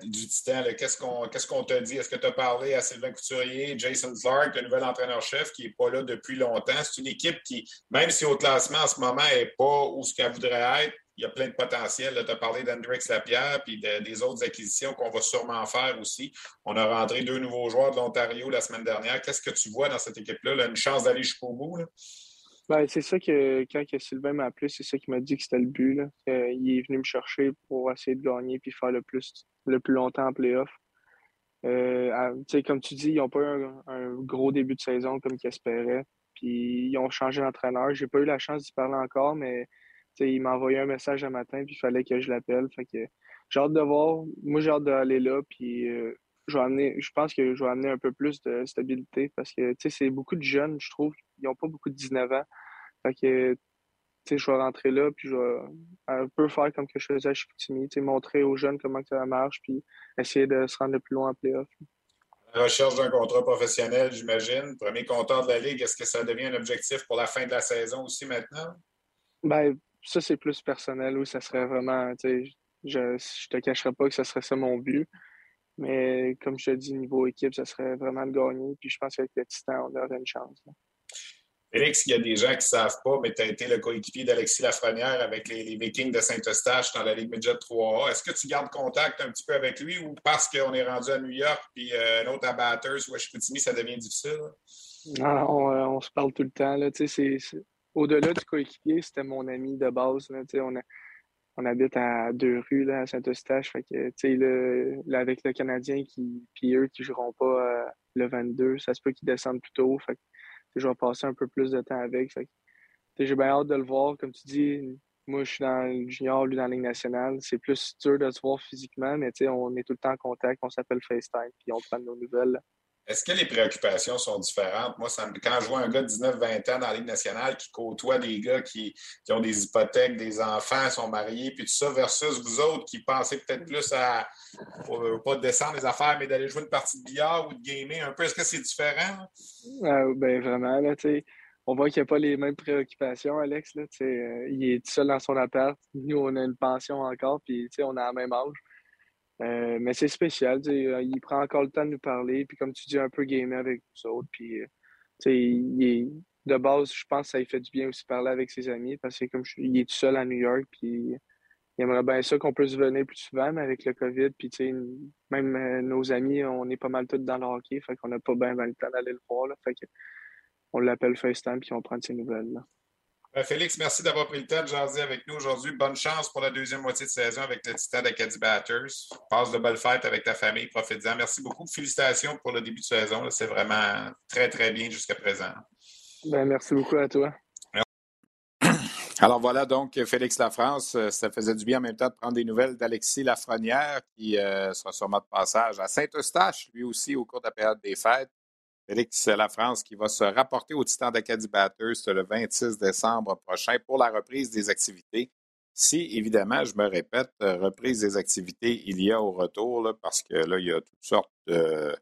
du Titan. Qu'est-ce qu'on qu'est-ce qu'on t'a dit? Est-ce que tu as parlé à Sylvain Couturier, Jason Clark, le nouvel entraîneur-chef qui n'est pas là depuis longtemps? C'est une équipe qui, même si au classement en ce moment n'est pas où ce qu'elle voudrait être, il y a plein de potentiel. Tu as parlé d'Andrix Lapierre puis des autres acquisitions qu'on va sûrement faire aussi. On a rentré deux nouveaux joueurs de l'Ontario la semaine dernière. Qu'est-ce que tu vois dans cette équipe-là? Une chance d'aller jusqu'au bout? Ben, c'est ça que quand que Sylvain m'a appelé, c'est ça qui m'a dit que c'était le but. Là. il est venu me chercher pour essayer de gagner puis faire le plus le plus longtemps en playoff. Euh, comme tu dis, ils n'ont pas eu un, gros début de saison comme qu'ils espéraient. Puis ils ont changé d'entraîneur. J'ai pas eu la chance d'y parler encore, mais il m'a envoyé un message un matin, puis il fallait que je l'appelle. Fait que j'ai hâte de voir. Moi, j'ai hâte d'aller là, puis euh, je, vais amener, je pense que je vais amener un peu plus de stabilité parce que c'est beaucoup de jeunes, je trouve. Ils n'ont pas beaucoup de 19 ans. Fait que je vais rentrer là, puis je vais un peu faire comme que je faisais à Chicoutimi, montrer aux jeunes comment ça marche, puis essayer de se rendre le plus loin en playoff. Recherche d'un contrat professionnel, j'imagine. Premier compteur de la Ligue, est-ce que ça devient un objectif pour la fin de la saison aussi maintenant? Ben, ça, c'est plus personnel. Oui, ça serait vraiment, je, je te cacherai pas que ce serait ça mon but. Mais comme je te dis, niveau équipe, ça serait vraiment de gagner. Puis je pense qu'avec le Titan, on aurait une chance. Félix, il y a des gens qui ne savent pas, mais tu as été le coéquipier d'Alexis Lafrenière avec les, Vikings de Saint-Eustache dans la Ligue Midget 3A. Est-ce que tu gardes contact un petit peu avec lui ou parce qu'on est rendu à New York puis euh, un autre à Batters ou à Chicoutimi, ça devient difficile? Non, euh, on, se parle tout le temps. Au-delà du coéquipier, c'était mon ami de base. on, habite à deux rues à Saint-Eustache. Avec le Canadien qui, puis eux qui joueront pas euh, le 22, ça se peut qu'ils descendent plus tôt. Je vais passer un peu plus de temps avec. j'ai bien hâte de le voir. Comme tu dis, moi, je suis dans le junior, lui dans la Ligue nationale. C'est plus dur de se voir physiquement, mais on est tout le temps en contact, on s'appelle FaceTime, puis on prend nos nouvelles. Est-ce que les préoccupations sont différentes? Moi, quand je vois un gars de 19-20 ans dans la Ligue nationale qui côtoie des gars qui, ont des hypothèques, des enfants, sont mariés, puis tout ça, versus vous autres qui pensez peut-être plus à, pas descendre les affaires, mais d'aller jouer une partie de billard ou de gamer un peu, est-ce que c'est différent? Euh, ben vraiment, là, tu sais. On voit qu'il n'y a pas les mêmes préoccupations, Alex. Là, euh, il est seul dans son appart. Nous, on a une pension encore, puis on a le même âge. Euh, mais c'est spécial, euh, il prend encore le temps de nous parler, puis comme tu dis, un peu gamer avec nous autres. Puis, euh, il est, de base, je pense que ça lui fait du bien aussi parler avec ses amis, parce que comme je, il est tout seul à New York, puis il aimerait bien ça qu'on puisse venir plus souvent, mais avec le COVID, puis même nos amis, on est pas mal tous dans le hockey, fait qu'on n'a pas bien, le temps d'aller le voir. Là, fait que on l'appelle FaceTime, puis on prend de ses nouvelles. Là. Euh, Félix, merci d'avoir pris le temps de jaser avec nous aujourd'hui. Bonne chance pour la deuxième moitié de saison avec le Titan d'Acadie Batters. Passe de belles fêtes avec ta famille, profite-en. Merci beaucoup. Félicitations pour le début de saison. C'est vraiment très, très bien jusqu'à présent. Ben, merci beaucoup à toi. [COUGHS] Alors voilà donc Félix Lafrance. Euh, ça faisait du bien en même temps de prendre des nouvelles d'Alexis Lafrenière qui euh, sera sûrement de passage à Saint-Eustache, lui aussi, au cours de la période des fêtes. Félix France qui va se rapporter au Titan d'Acadie Batters le 26 décembre prochain pour la reprise des activités. Si, évidemment, je me répète, euh, reprise des activités, il y a au retour, parce que là, il y a toutes sortes de,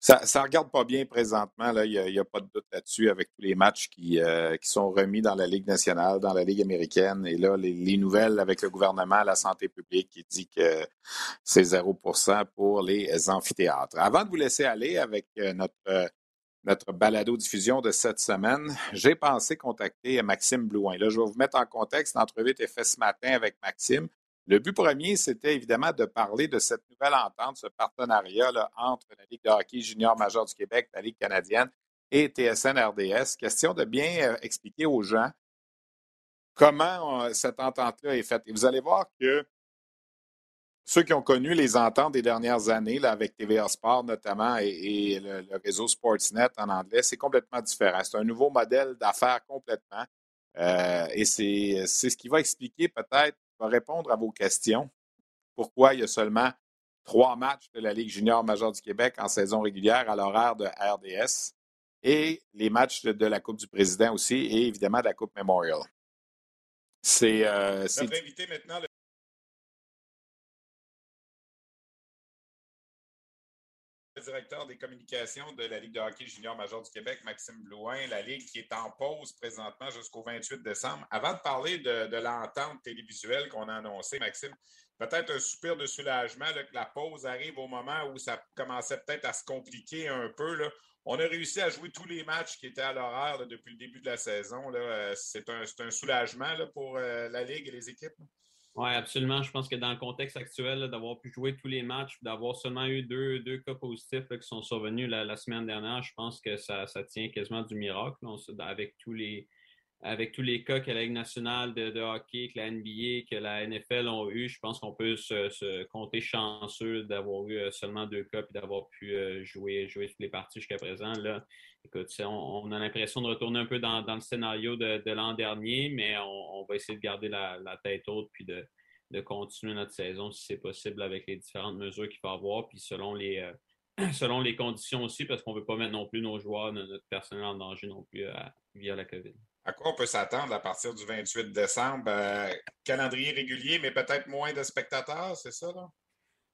ça ne regarde pas bien présentement. Là. Il n'y a, pas de doute là-dessus avec tous les matchs qui, euh, qui, sont remis dans la Ligue nationale, dans la Ligue américaine. Et là, les, nouvelles avec le gouvernement, la santé publique qui dit que c'est 0 pour les amphithéâtres. Avant de vous laisser aller avec euh, notre, euh, notre balado-diffusion de cette semaine, j'ai pensé contacter Maxime Blouin. Là, je vais vous mettre en contexte. L'entrevue été faite ce matin avec Maxime. Le but premier, c'était évidemment de parler de cette nouvelle entente, ce partenariat entre la Ligue de hockey junior majeur du Québec, la Ligue canadienne et TSN-RDS. Question de bien euh, expliquer aux gens comment euh, cette entente-là est faite. Et vous allez voir que ceux qui ont connu les ententes des dernières années, là, avec TVA Sport notamment et, le, réseau Sportsnet en anglais, c'est complètement différent. C'est un nouveau modèle d'affaires complètement. Euh, et c'est ce qui va expliquer peut-être va répondre à vos questions. Pourquoi il y a seulement trois matchs de la Ligue junior majeure du Québec en saison régulière à l'horaire de RDS et les matchs de, la Coupe du Président aussi et évidemment de la Coupe Memorial? C'est. Euh, maintenant, directeur des communications de la Ligue de hockey junior major du Québec, Maxime Blouin, la Ligue qui est en pause présentement jusqu'au 28 décembre. Avant de parler de, l'entente télévisuelle qu'on a annoncée, Maxime, peut-être un soupir de soulagement que la pause arrive au moment où ça commençait peut-être à se compliquer un peu. On a réussi à jouer tous les matchs qui étaient à l'horaire depuis le début de la saison. Euh, c'est un, soulagement pour euh, la Ligue et les équipes. Oui, absolument. Je pense que dans le contexte actuel, d'avoir pu jouer tous les matchs, d'avoir seulement eu deux, deux cas positifs qui sont survenus la, semaine dernière, je pense que ça, tient quasiment du miracle avec tous les, avec tous les cas que la Ligue nationale de, hockey, que la NBA, que la NFL ont eu, je pense qu'on peut se, compter chanceux d'avoir eu seulement deux cas et d'avoir pu jouer, jouer toutes les parties jusqu'à présent. Là, écoute, on, a l'impression de retourner un peu dans, le scénario de, l'an dernier, mais on, va essayer de garder la, tête haute puis de, continuer notre saison si c'est possible avec les différentes mesures qu'il faut avoir, puis selon les, [CLEARS THROAT] les conditions aussi, parce qu'on ne veut pas mettre non plus nos joueurs, notre personnel en danger non plus euh, via la COVID. À quoi on peut s'attendre à partir du 28 décembre? Euh, calendrier régulier, mais peut-être moins de spectateurs, c'est ça? Là?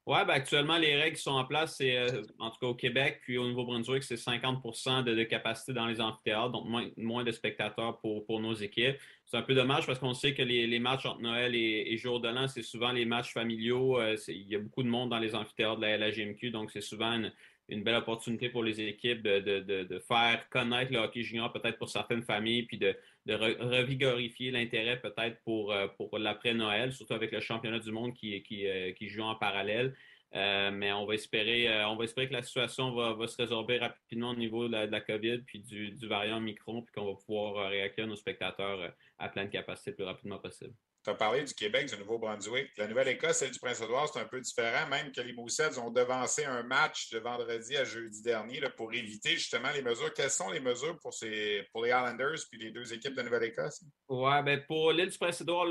Oui, ben actuellement, les règles qui sont en place, c'est euh, en tout cas au Québec, puis au Nouveau-Brunswick, c'est 50% de, capacité dans les amphithéâtres, donc moins, de spectateurs pour, pour nos équipes. C'est un peu dommage parce qu'on sait que les, matchs entre Noël et, Jour de l'An, c'est souvent les matchs familiaux. Euh, il y a beaucoup de monde dans les amphithéâtres de la LHMQ, donc c'est souvent une, belle opportunité pour les équipes de, faire connaître le hockey junior peut-être pour certaines familles, puis de, revigorifier l'intérêt peut-être pour, euh, pour l'après-Noël, surtout avec le championnat du monde qui, qui, euh, qui joue en parallèle. Euh, mais on va espérer, on va espérer que la situation va, se résorber rapidement au niveau de la, COVID puis du, du variant micron, puis qu'on va pouvoir réaccueillir nos spectateurs à pleine capacité le plus rapidement possible. Tu as parlé du Québec, du Nouveau-Brunswick. La Nouvelle-Écosse, celle du Prince-Édouard, c'est un peu différent. Même que les Moussets ont devancé un match de vendredi à jeudi dernier pour éviter justement les mesures. Quelles sont les mesures pour, ces, pour les Islanders puis les deux équipes de Nouvelle-Écosse? Oui, ben pour l'île du Prince-Édouard,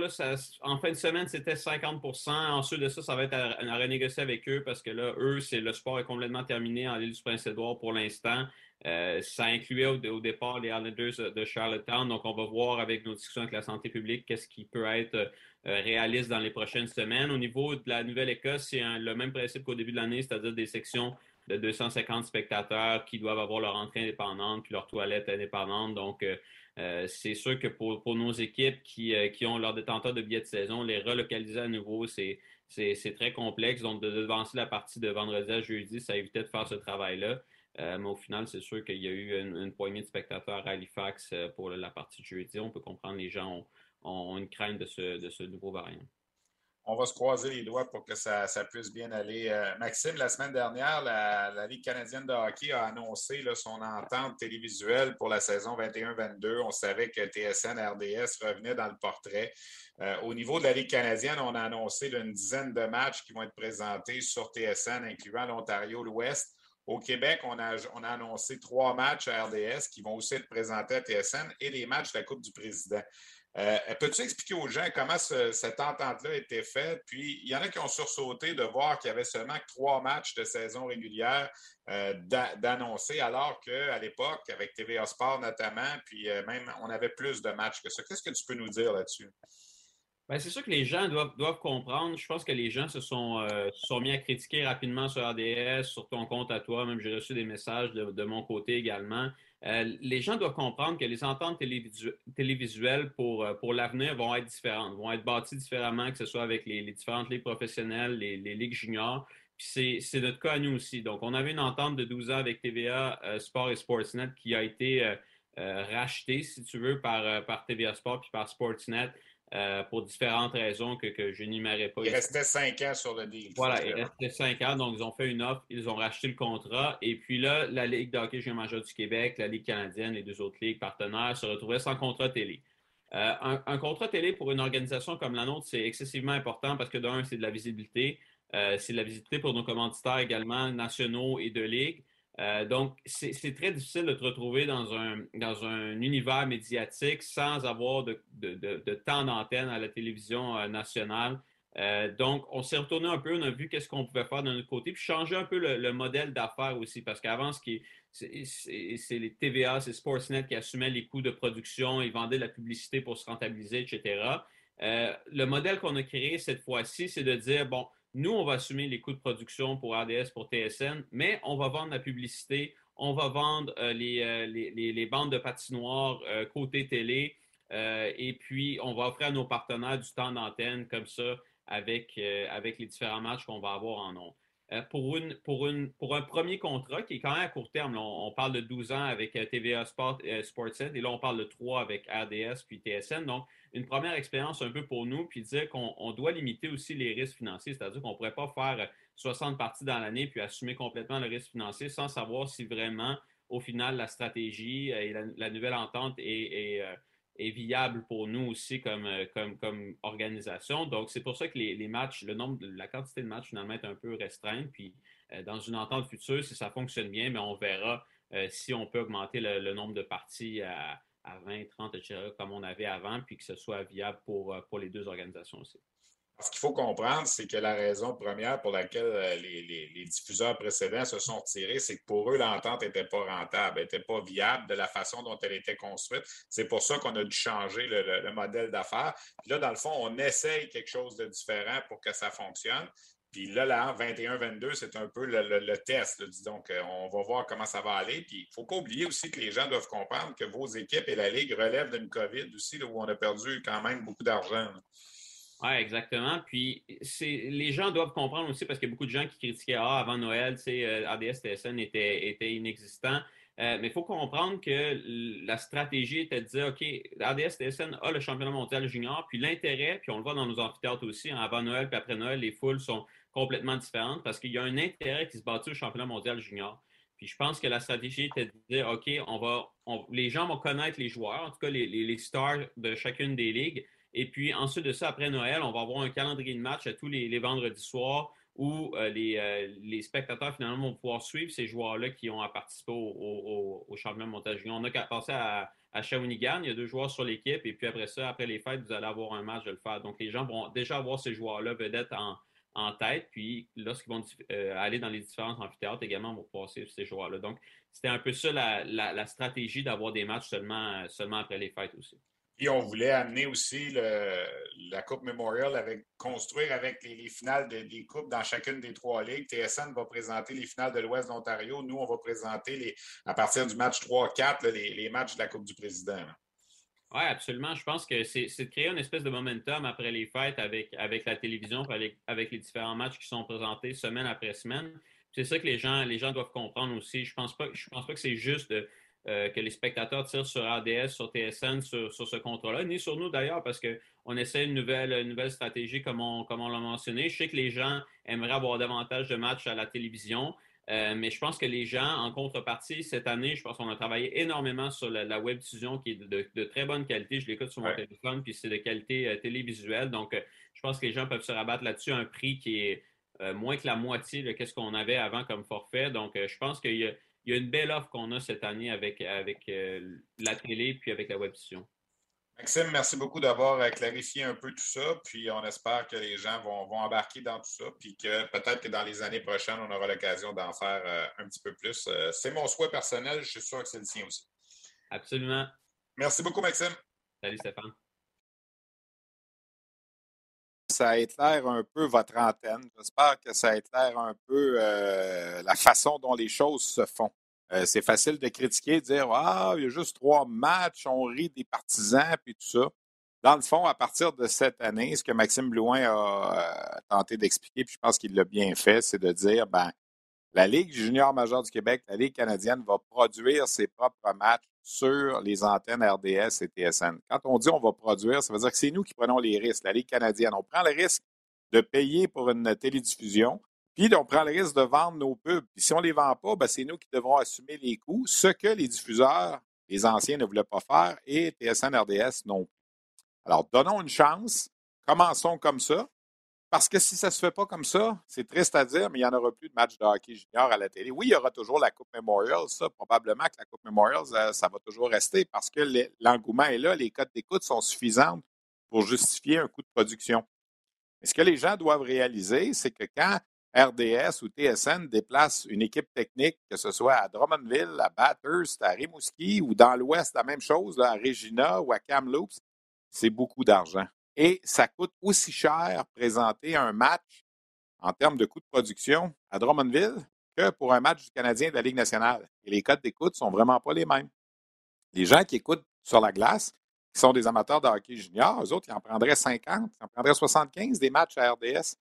en fin de semaine, c'était 50% Ensuite de ça, ça va être à, à, renégocier avec eux parce que là, eux, c'est le sport est complètement terminé en l'île du Prince-Édouard pour l'instant. Euh, ça incluait au, départ les Islanders de Charlottetown. Donc, on va voir avec nos discussions avec la santé publique qu'est-ce qui peut être euh, réaliste dans les prochaines semaines. Au niveau de la Nouvelle-Écosse, c'est le même principe qu'au début de l'année, c'est-à-dire des sections de 250 spectateurs qui doivent avoir leur entrée indépendante puis leur toilette indépendante. Donc, euh, c'est sûr que pour, nos équipes qui, ont leur détenteur de billets de saison, les relocaliser à nouveau, c'est très complexe. Donc, de devancer la partie de vendredi à jeudi, ça évitait de faire ce travail-là. Euh, mais au final, c'est sûr qu'il y a eu une, poignée de spectateurs à Halifax euh, pour la partie de jeudi. On peut comprendre les gens ont, une crainte de ce, nouveau variant. On va se croiser les doigts pour que ça, puisse bien aller. Euh, Maxime, la semaine dernière, la, Ligue canadienne de hockey a annoncé son entente télévisuelle pour la saison 21-22. On savait que TSN RDS revenait dans le portrait. au niveau de la Ligue canadienne, on a annoncé une dizaine de matchs qui vont être présentés sur TSN, incluant l'Ontario, l'Ouest. Au Québec, on a, on a, annoncé trois matchs à RDS qui vont aussi être présentés à TSN et les matchs de la Coupe du Président. Euh, peux-tu expliquer aux gens comment cette entente-là a été faite? Puis, il y en a qui ont sursauté de voir qu'il y avait seulement trois matchs de saison régulière euh, d'annoncer, alors qu'à l'époque, avec TVA Sport notamment, puis euh, même, on avait plus de matchs que ça. Qu'est-ce que tu peux nous dire là-dessus? Ben, c'est sûr que les gens doivent, comprendre. Je pense que les gens se sont, euh, sont mis à critiquer rapidement sur RDS, sur ton compte à toi. Même j'ai reçu des messages de, mon côté également. Euh, les gens doivent comprendre que les ententes télévisuelles pour, euh, pour l'avenir vont être différentes, vont être bâties différemment, que ce soit avec les, différentes ligues professionnelles, les, ligues juniors. C'est notre cas à nous aussi. Donc, on avait une entente de 12 ans avec TVA Sport et Sportsnet qui a été rachetée, si tu veux, par, par TVA Sport puis par Sportsnet. Euh, pour différentes raisons que, que je n'énumérerai pas. Il restait cinq ans sur le deal. Voilà, il restait cinq ans, donc ils ont fait une offre, ils ont racheté le contrat. Et puis là, la Ligue de hockey junior majeur du Québec, la Ligue canadienne, les deux autres ligues partenaires se retrouvaient sans contrat télé. Euh, un, contrat télé pour une organisation comme la nôtre, c'est excessivement important parce que d'un, c'est de la visibilité. Euh, c'est de la visibilité pour nos commanditaires également nationaux et de ligue. Euh, donc, c'est très difficile de te retrouver dans un, dans un univers médiatique sans avoir de, de, temps d'antenne à la télévision euh, nationale. Euh, donc, on s'est retourné un peu, on a vu qu'est-ce qu'on pouvait faire de notre côté, puis changer un peu le, modèle d'affaires aussi, parce qu'avant, c'est les TVA, c'est Sportsnet qui assumait les coûts de production, ils vendaient de la publicité pour se rentabiliser, etc. le modèle qu'on a créé cette fois-ci, c'est de dire, bon, nous, on va assumer les coûts de production pour RDS, pour TSN, mais on va vendre la publicité, on va vendre euh, euh, les, les, bandes de patinoire euh, côté télé, et puis on va offrir à nos partenaires du temps d'antenne comme ça avec, avec les différents matchs qu'on va avoir en nom. Pour, une, pour, une, pour un premier contrat qui est quand même à court terme, on, parle de 12 ans avec TVA Sport, Sportsnet et là on parle de 3 avec RDS puis TSN. Donc, une première expérience un peu pour nous, puis dire qu'on doit limiter aussi les risques financiers, c'est-à-dire qu'on ne pourrait pas faire 60 parties dans l'année puis assumer complètement le risque financier sans savoir si vraiment, au final, la stratégie et la, nouvelle entente est viable pour nous aussi comme, comme, comme organisation. Donc, c'est pour ça que les, les, matchs, le nombre, la quantité de matchs finalement est un peu restreinte. Puis, dans une entente future, si ça fonctionne bien, mais on verra si on peut augmenter le, nombre de parties à, à, 20, 30, etc., comme on avait avant, puis que ce soit viable pour, pour les deux organisations aussi. Ce qu'il faut comprendre, c'est que la raison première pour laquelle euh, les, diffuseurs précédents se sont retirés, c'est que pour eux, l'entente n'était pas rentable, n'était pas viable de la façon dont elle était construite. C'est pour ça qu'on a dû changer le, modèle d'affaires. Puis là, dans le fond, on essaye quelque chose de différent pour que ça fonctionne. Puis là, là, 21-22, c'est un peu le, test. Donc, euh, on va voir comment ça va aller. Puis il ne faut pas oublier aussi que les gens doivent comprendre que vos équipes et la Ligue relèvent d'une COVID aussi, où on a perdu quand même beaucoup d'argent. Oui, exactement. Puis les gens doivent comprendre aussi parce qu'il y a beaucoup de gens qui critiquaient Ah, avant Noël, euh, ADS TSN était, inexistant. Euh, mais il faut comprendre que la stratégie était de dire OK, ADS TSN a le championnat mondial junior, puis l'intérêt, puis on le voit dans nos amphithéâtres aussi, hein, avant Noël puis après Noël, les foules sont complètement différentes parce qu'il y a un intérêt qui se bâtit au championnat mondial junior. Puis je pense que la stratégie était de dire OK, on va, les gens vont connaître les joueurs, en tout cas les stars de chacune des ligues. Et puis ensuite de ça, après Noël, on va avoir un calendrier de match à tous les, vendredis soirs où euh, euh, les, spectateurs finalement vont pouvoir suivre ces joueurs-là qui ont participé au, au, championnat de montage. On a qu'à passer à, à Shawinigan, il y a deux joueurs sur l'équipe, et puis après ça, après les fêtes, vous allez avoir un match de le faire. Donc les gens vont déjà avoir ces joueurs-là vedettes en, en tête, puis lorsqu'ils vont euh, aller dans les différents amphithéâtres également, vont pouvoir suivre ces joueurs-là. Donc c'était un peu ça la, la stratégie d'avoir des matchs seulement, seulement après les fêtes aussi. On voulait amener aussi la Coupe Memorial avec construire avec les, finales des coupes dans chacune des trois ligues. TSN va présenter les finales de l'Ouest d'Ontario. Nous, on va présenter les, à partir du match 3-4 les, matchs de la Coupe du Président. Oui, absolument. Je pense que c'est de créer une espèce de momentum après les fêtes avec, avec la télévision, avec, avec les différents matchs qui sont présentés semaine après semaine. C'est ça que les gens, les gens doivent comprendre aussi. Je ne pense, pense pas que c'est juste de euh, que les spectateurs tirent sur ADS, sur TSN, sur, ce contrat-là, ni sur nous d'ailleurs, parce qu'on essaie une nouvelle, nouvelle stratégie, comme on, comme on l'a mentionné. Je sais que les gens aimeraient avoir davantage de matchs à la télévision, euh, mais je pense que les gens, en contrepartie, cette année, je pense qu'on a travaillé énormément sur la, web diffusion qui est de, très bonne qualité. Je l'écoute sur mon téléphone, puis c'est de qualité euh, télévisuelle. Donc, je pense que les gens peuvent se rabattre là-dessus un prix qui est moins que la moitié de ce qu'on avait avant comme forfait. Donc, je pense qu'il y a il y a une belle offre qu'on a cette année avec, avec euh, la télé puis avec la web Maxime, merci beaucoup d'avoir euh, clarifié un peu tout ça. Puis on espère que les gens vont, vont embarquer dans tout ça. Puis que peut-être que dans les années prochaines, on aura l'occasion d'en faire euh, un petit peu plus. c'est mon souhait personnel. Je suis sûr que c'est le sien aussi. Absolument. Merci beaucoup, Maxime. Salut, Stéphane ça éclaire un peu votre antenne. J'espère que ça éclaire un peu euh, la façon dont les choses se font. Euh, c'est facile de critiquer, de dire Ah, il y a juste trois matchs, on rit des partisans, puis tout ça. Dans le fond, à partir de cette année, ce que Maxime Blouin a euh, tenté d'expliquer, puis je pense qu'il l'a bien fait, c'est de dire ben, la Ligue junior majeure du Québec, la Ligue canadienne, va produire ses propres matchs sur les antennes RDS et TSN. Quand on dit on va produire, ça veut dire que c'est nous qui prenons les risques, la Ligue canadienne. On prend le risque de payer pour une télédiffusion, puis on prend le risque de vendre nos pubs. Puis si on ne les vend pas, ben, c'est nous qui devrons assumer les coûts, ce que les diffuseurs, les anciens, ne voulaient pas faire et TSN, RDS non plus. Alors, donnons une chance, commençons comme ça, parce que si ça ne se fait pas comme ça, c'est triste à dire, mais il n'y en aura plus de match de hockey junior à la télé. Oui, il y aura toujours la Coupe Memorial, ça, probablement que la Coupe Memorial, ça, va toujours rester parce que l'engouement est là, les codes d'écoute sont suffisantes pour justifier un coût de production. Mais ce que les gens doivent réaliser, c'est que quand RDS ou TSN déplacent une équipe technique, que ce soit à Drummondville, à Bathurst, à Rimouski ou dans l'Ouest, la même chose, à Regina ou à Kamloops, c'est beaucoup d'argent. Et ça coûte aussi cher présenter un match en termes de coût de production à Drummondville que pour un match du Canadien de la Ligue nationale. Et les codes d'écoute sont vraiment pas les mêmes. Les gens qui écoutent sur la glace, qui sont des amateurs de hockey junior, eux autres, ils en prendraient 50, ils en prendraient 75 des matchs à RDS.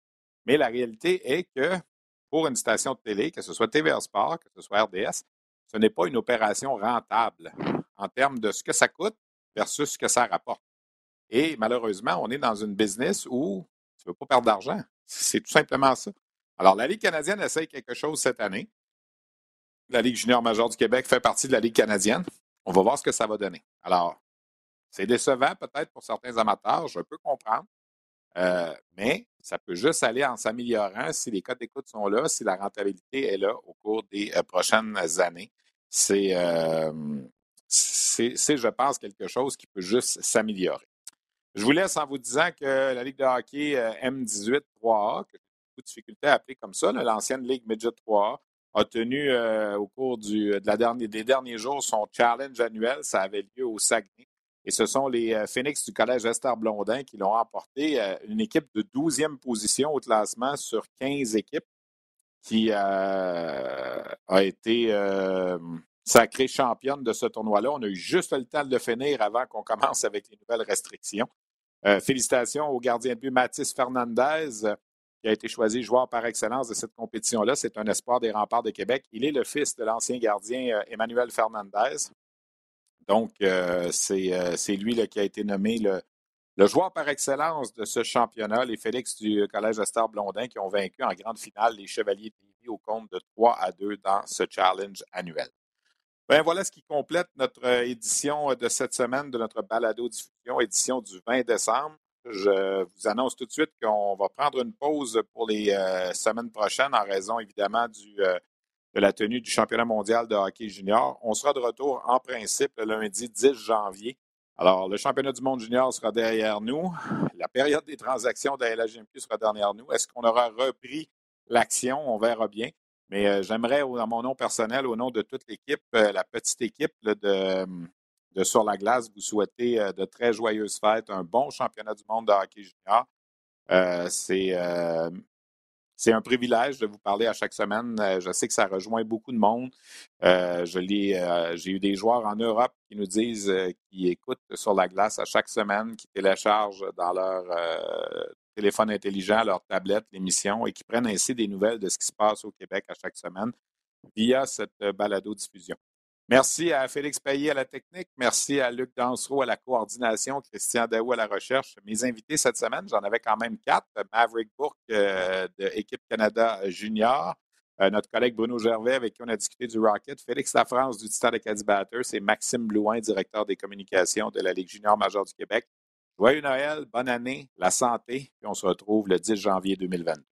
Mais la réalité est que pour une station de télé, que ce soit TVA Sport, que ce soit RDS, ce n'est pas une opération rentable en termes de ce que ça coûte versus ce que ça rapporte. Et malheureusement, on est dans une business où tu ne veux pas perdre d'argent. C'est tout simplement ça. Alors, la Ligue canadienne essaye quelque chose cette année. La Ligue junior majeure du Québec fait partie de la Ligue canadienne. On va voir ce que ça va donner. Alors, C'est décevant peut-être pour certains amateurs, je peux comprendre. Euh, mais ça peut juste aller en s'améliorant si les codes d'écoute sont là, si la rentabilité est là au cours des euh, prochaines années. Euh, c'est, c'est, je pense, quelque chose qui peut juste s'améliorer. Je vous laisse en vous disant que la Ligue de hockey M18 3A, que j'ai beaucoup de difficultés à appeler comme ça, l'ancienne Ligue Midget 3A, a tenu au cours du, de la dernière, des derniers jours son challenge annuel. Ça avait lieu au Saguenay. Et ce sont les euh, Phoenix du Collège Esther Blondin qui l'ont emporté. Euh, une équipe de 12e position au classement sur 15 équipes qui euh, a été sacrée championne de ce tournoi-là. On a eu juste le temps de le finir avant qu'on commence avec les nouvelles restrictions. Félicitations au gardien de but Mathis Fernandez, qui a été choisi joueur par excellence de cette compétition-là. C'est un espoir des remparts de Québec. Il est le fils de l'ancien gardien Emmanuel Fernandez. Donc, euh, euh, c'est lui qui a été nommé le, joueur par excellence de ce championnat, les Félix du Collège Esther Blondin, qui ont vaincu en grande finale les Chevaliers de au compte de 3 à 2 dans ce challenge annuel. Bien, voilà ce qui complète notre euh, édition de cette semaine de notre balado-diffusion, édition du 20 décembre. Je vous annonce tout de suite qu'on va prendre une pause pour les semaines prochaines en raison évidemment du, de la tenue du championnat mondial de hockey junior. On sera de retour en principe le lundi 10 janvier. Alors, le championnat du monde junior sera derrière nous. La période des transactions de la LHMQ sera derrière nous. Est-ce qu'on aura repris l'action? On verra bien. Mais euh, j'aimerais, à mon nom personnel, au nom de toute l'équipe, euh, la petite équipe de, de, Sur la glace, vous souhaiter euh, de très joyeuses fêtes, un bon championnat du monde de hockey junior. C'est un privilège de vous parler à chaque semaine. Je sais que ça rejoint beaucoup de monde. J'ai eu des joueurs en Europe qui nous disent qu'ils écoutent sur la glace à chaque semaine, qui téléchargent dans leur téléphone intelligent, leur tablette, l'émission et qui prennent ainsi des nouvelles de ce qui se passe au Québec à chaque semaine via cette balado-diffusion. Merci à Félix Payet à la technique. Merci à Luc Dansereau à la coordination, Christian Daou à la recherche. Mes invités cette semaine, j'en avais quand même quatre. Maverick Bourque euh, de Équipe Canada Junior, euh, notre collègue Bruno Gervais avec qui on a discuté du Rocket, Félix Lafrance du Titan Acadie Batters et Maxime Blouin, directeur des communications de la Ligue junior majeure du Québec. Joyeux Noël, bonne année, la santé, puis on se retrouve le 10 janvier 2022.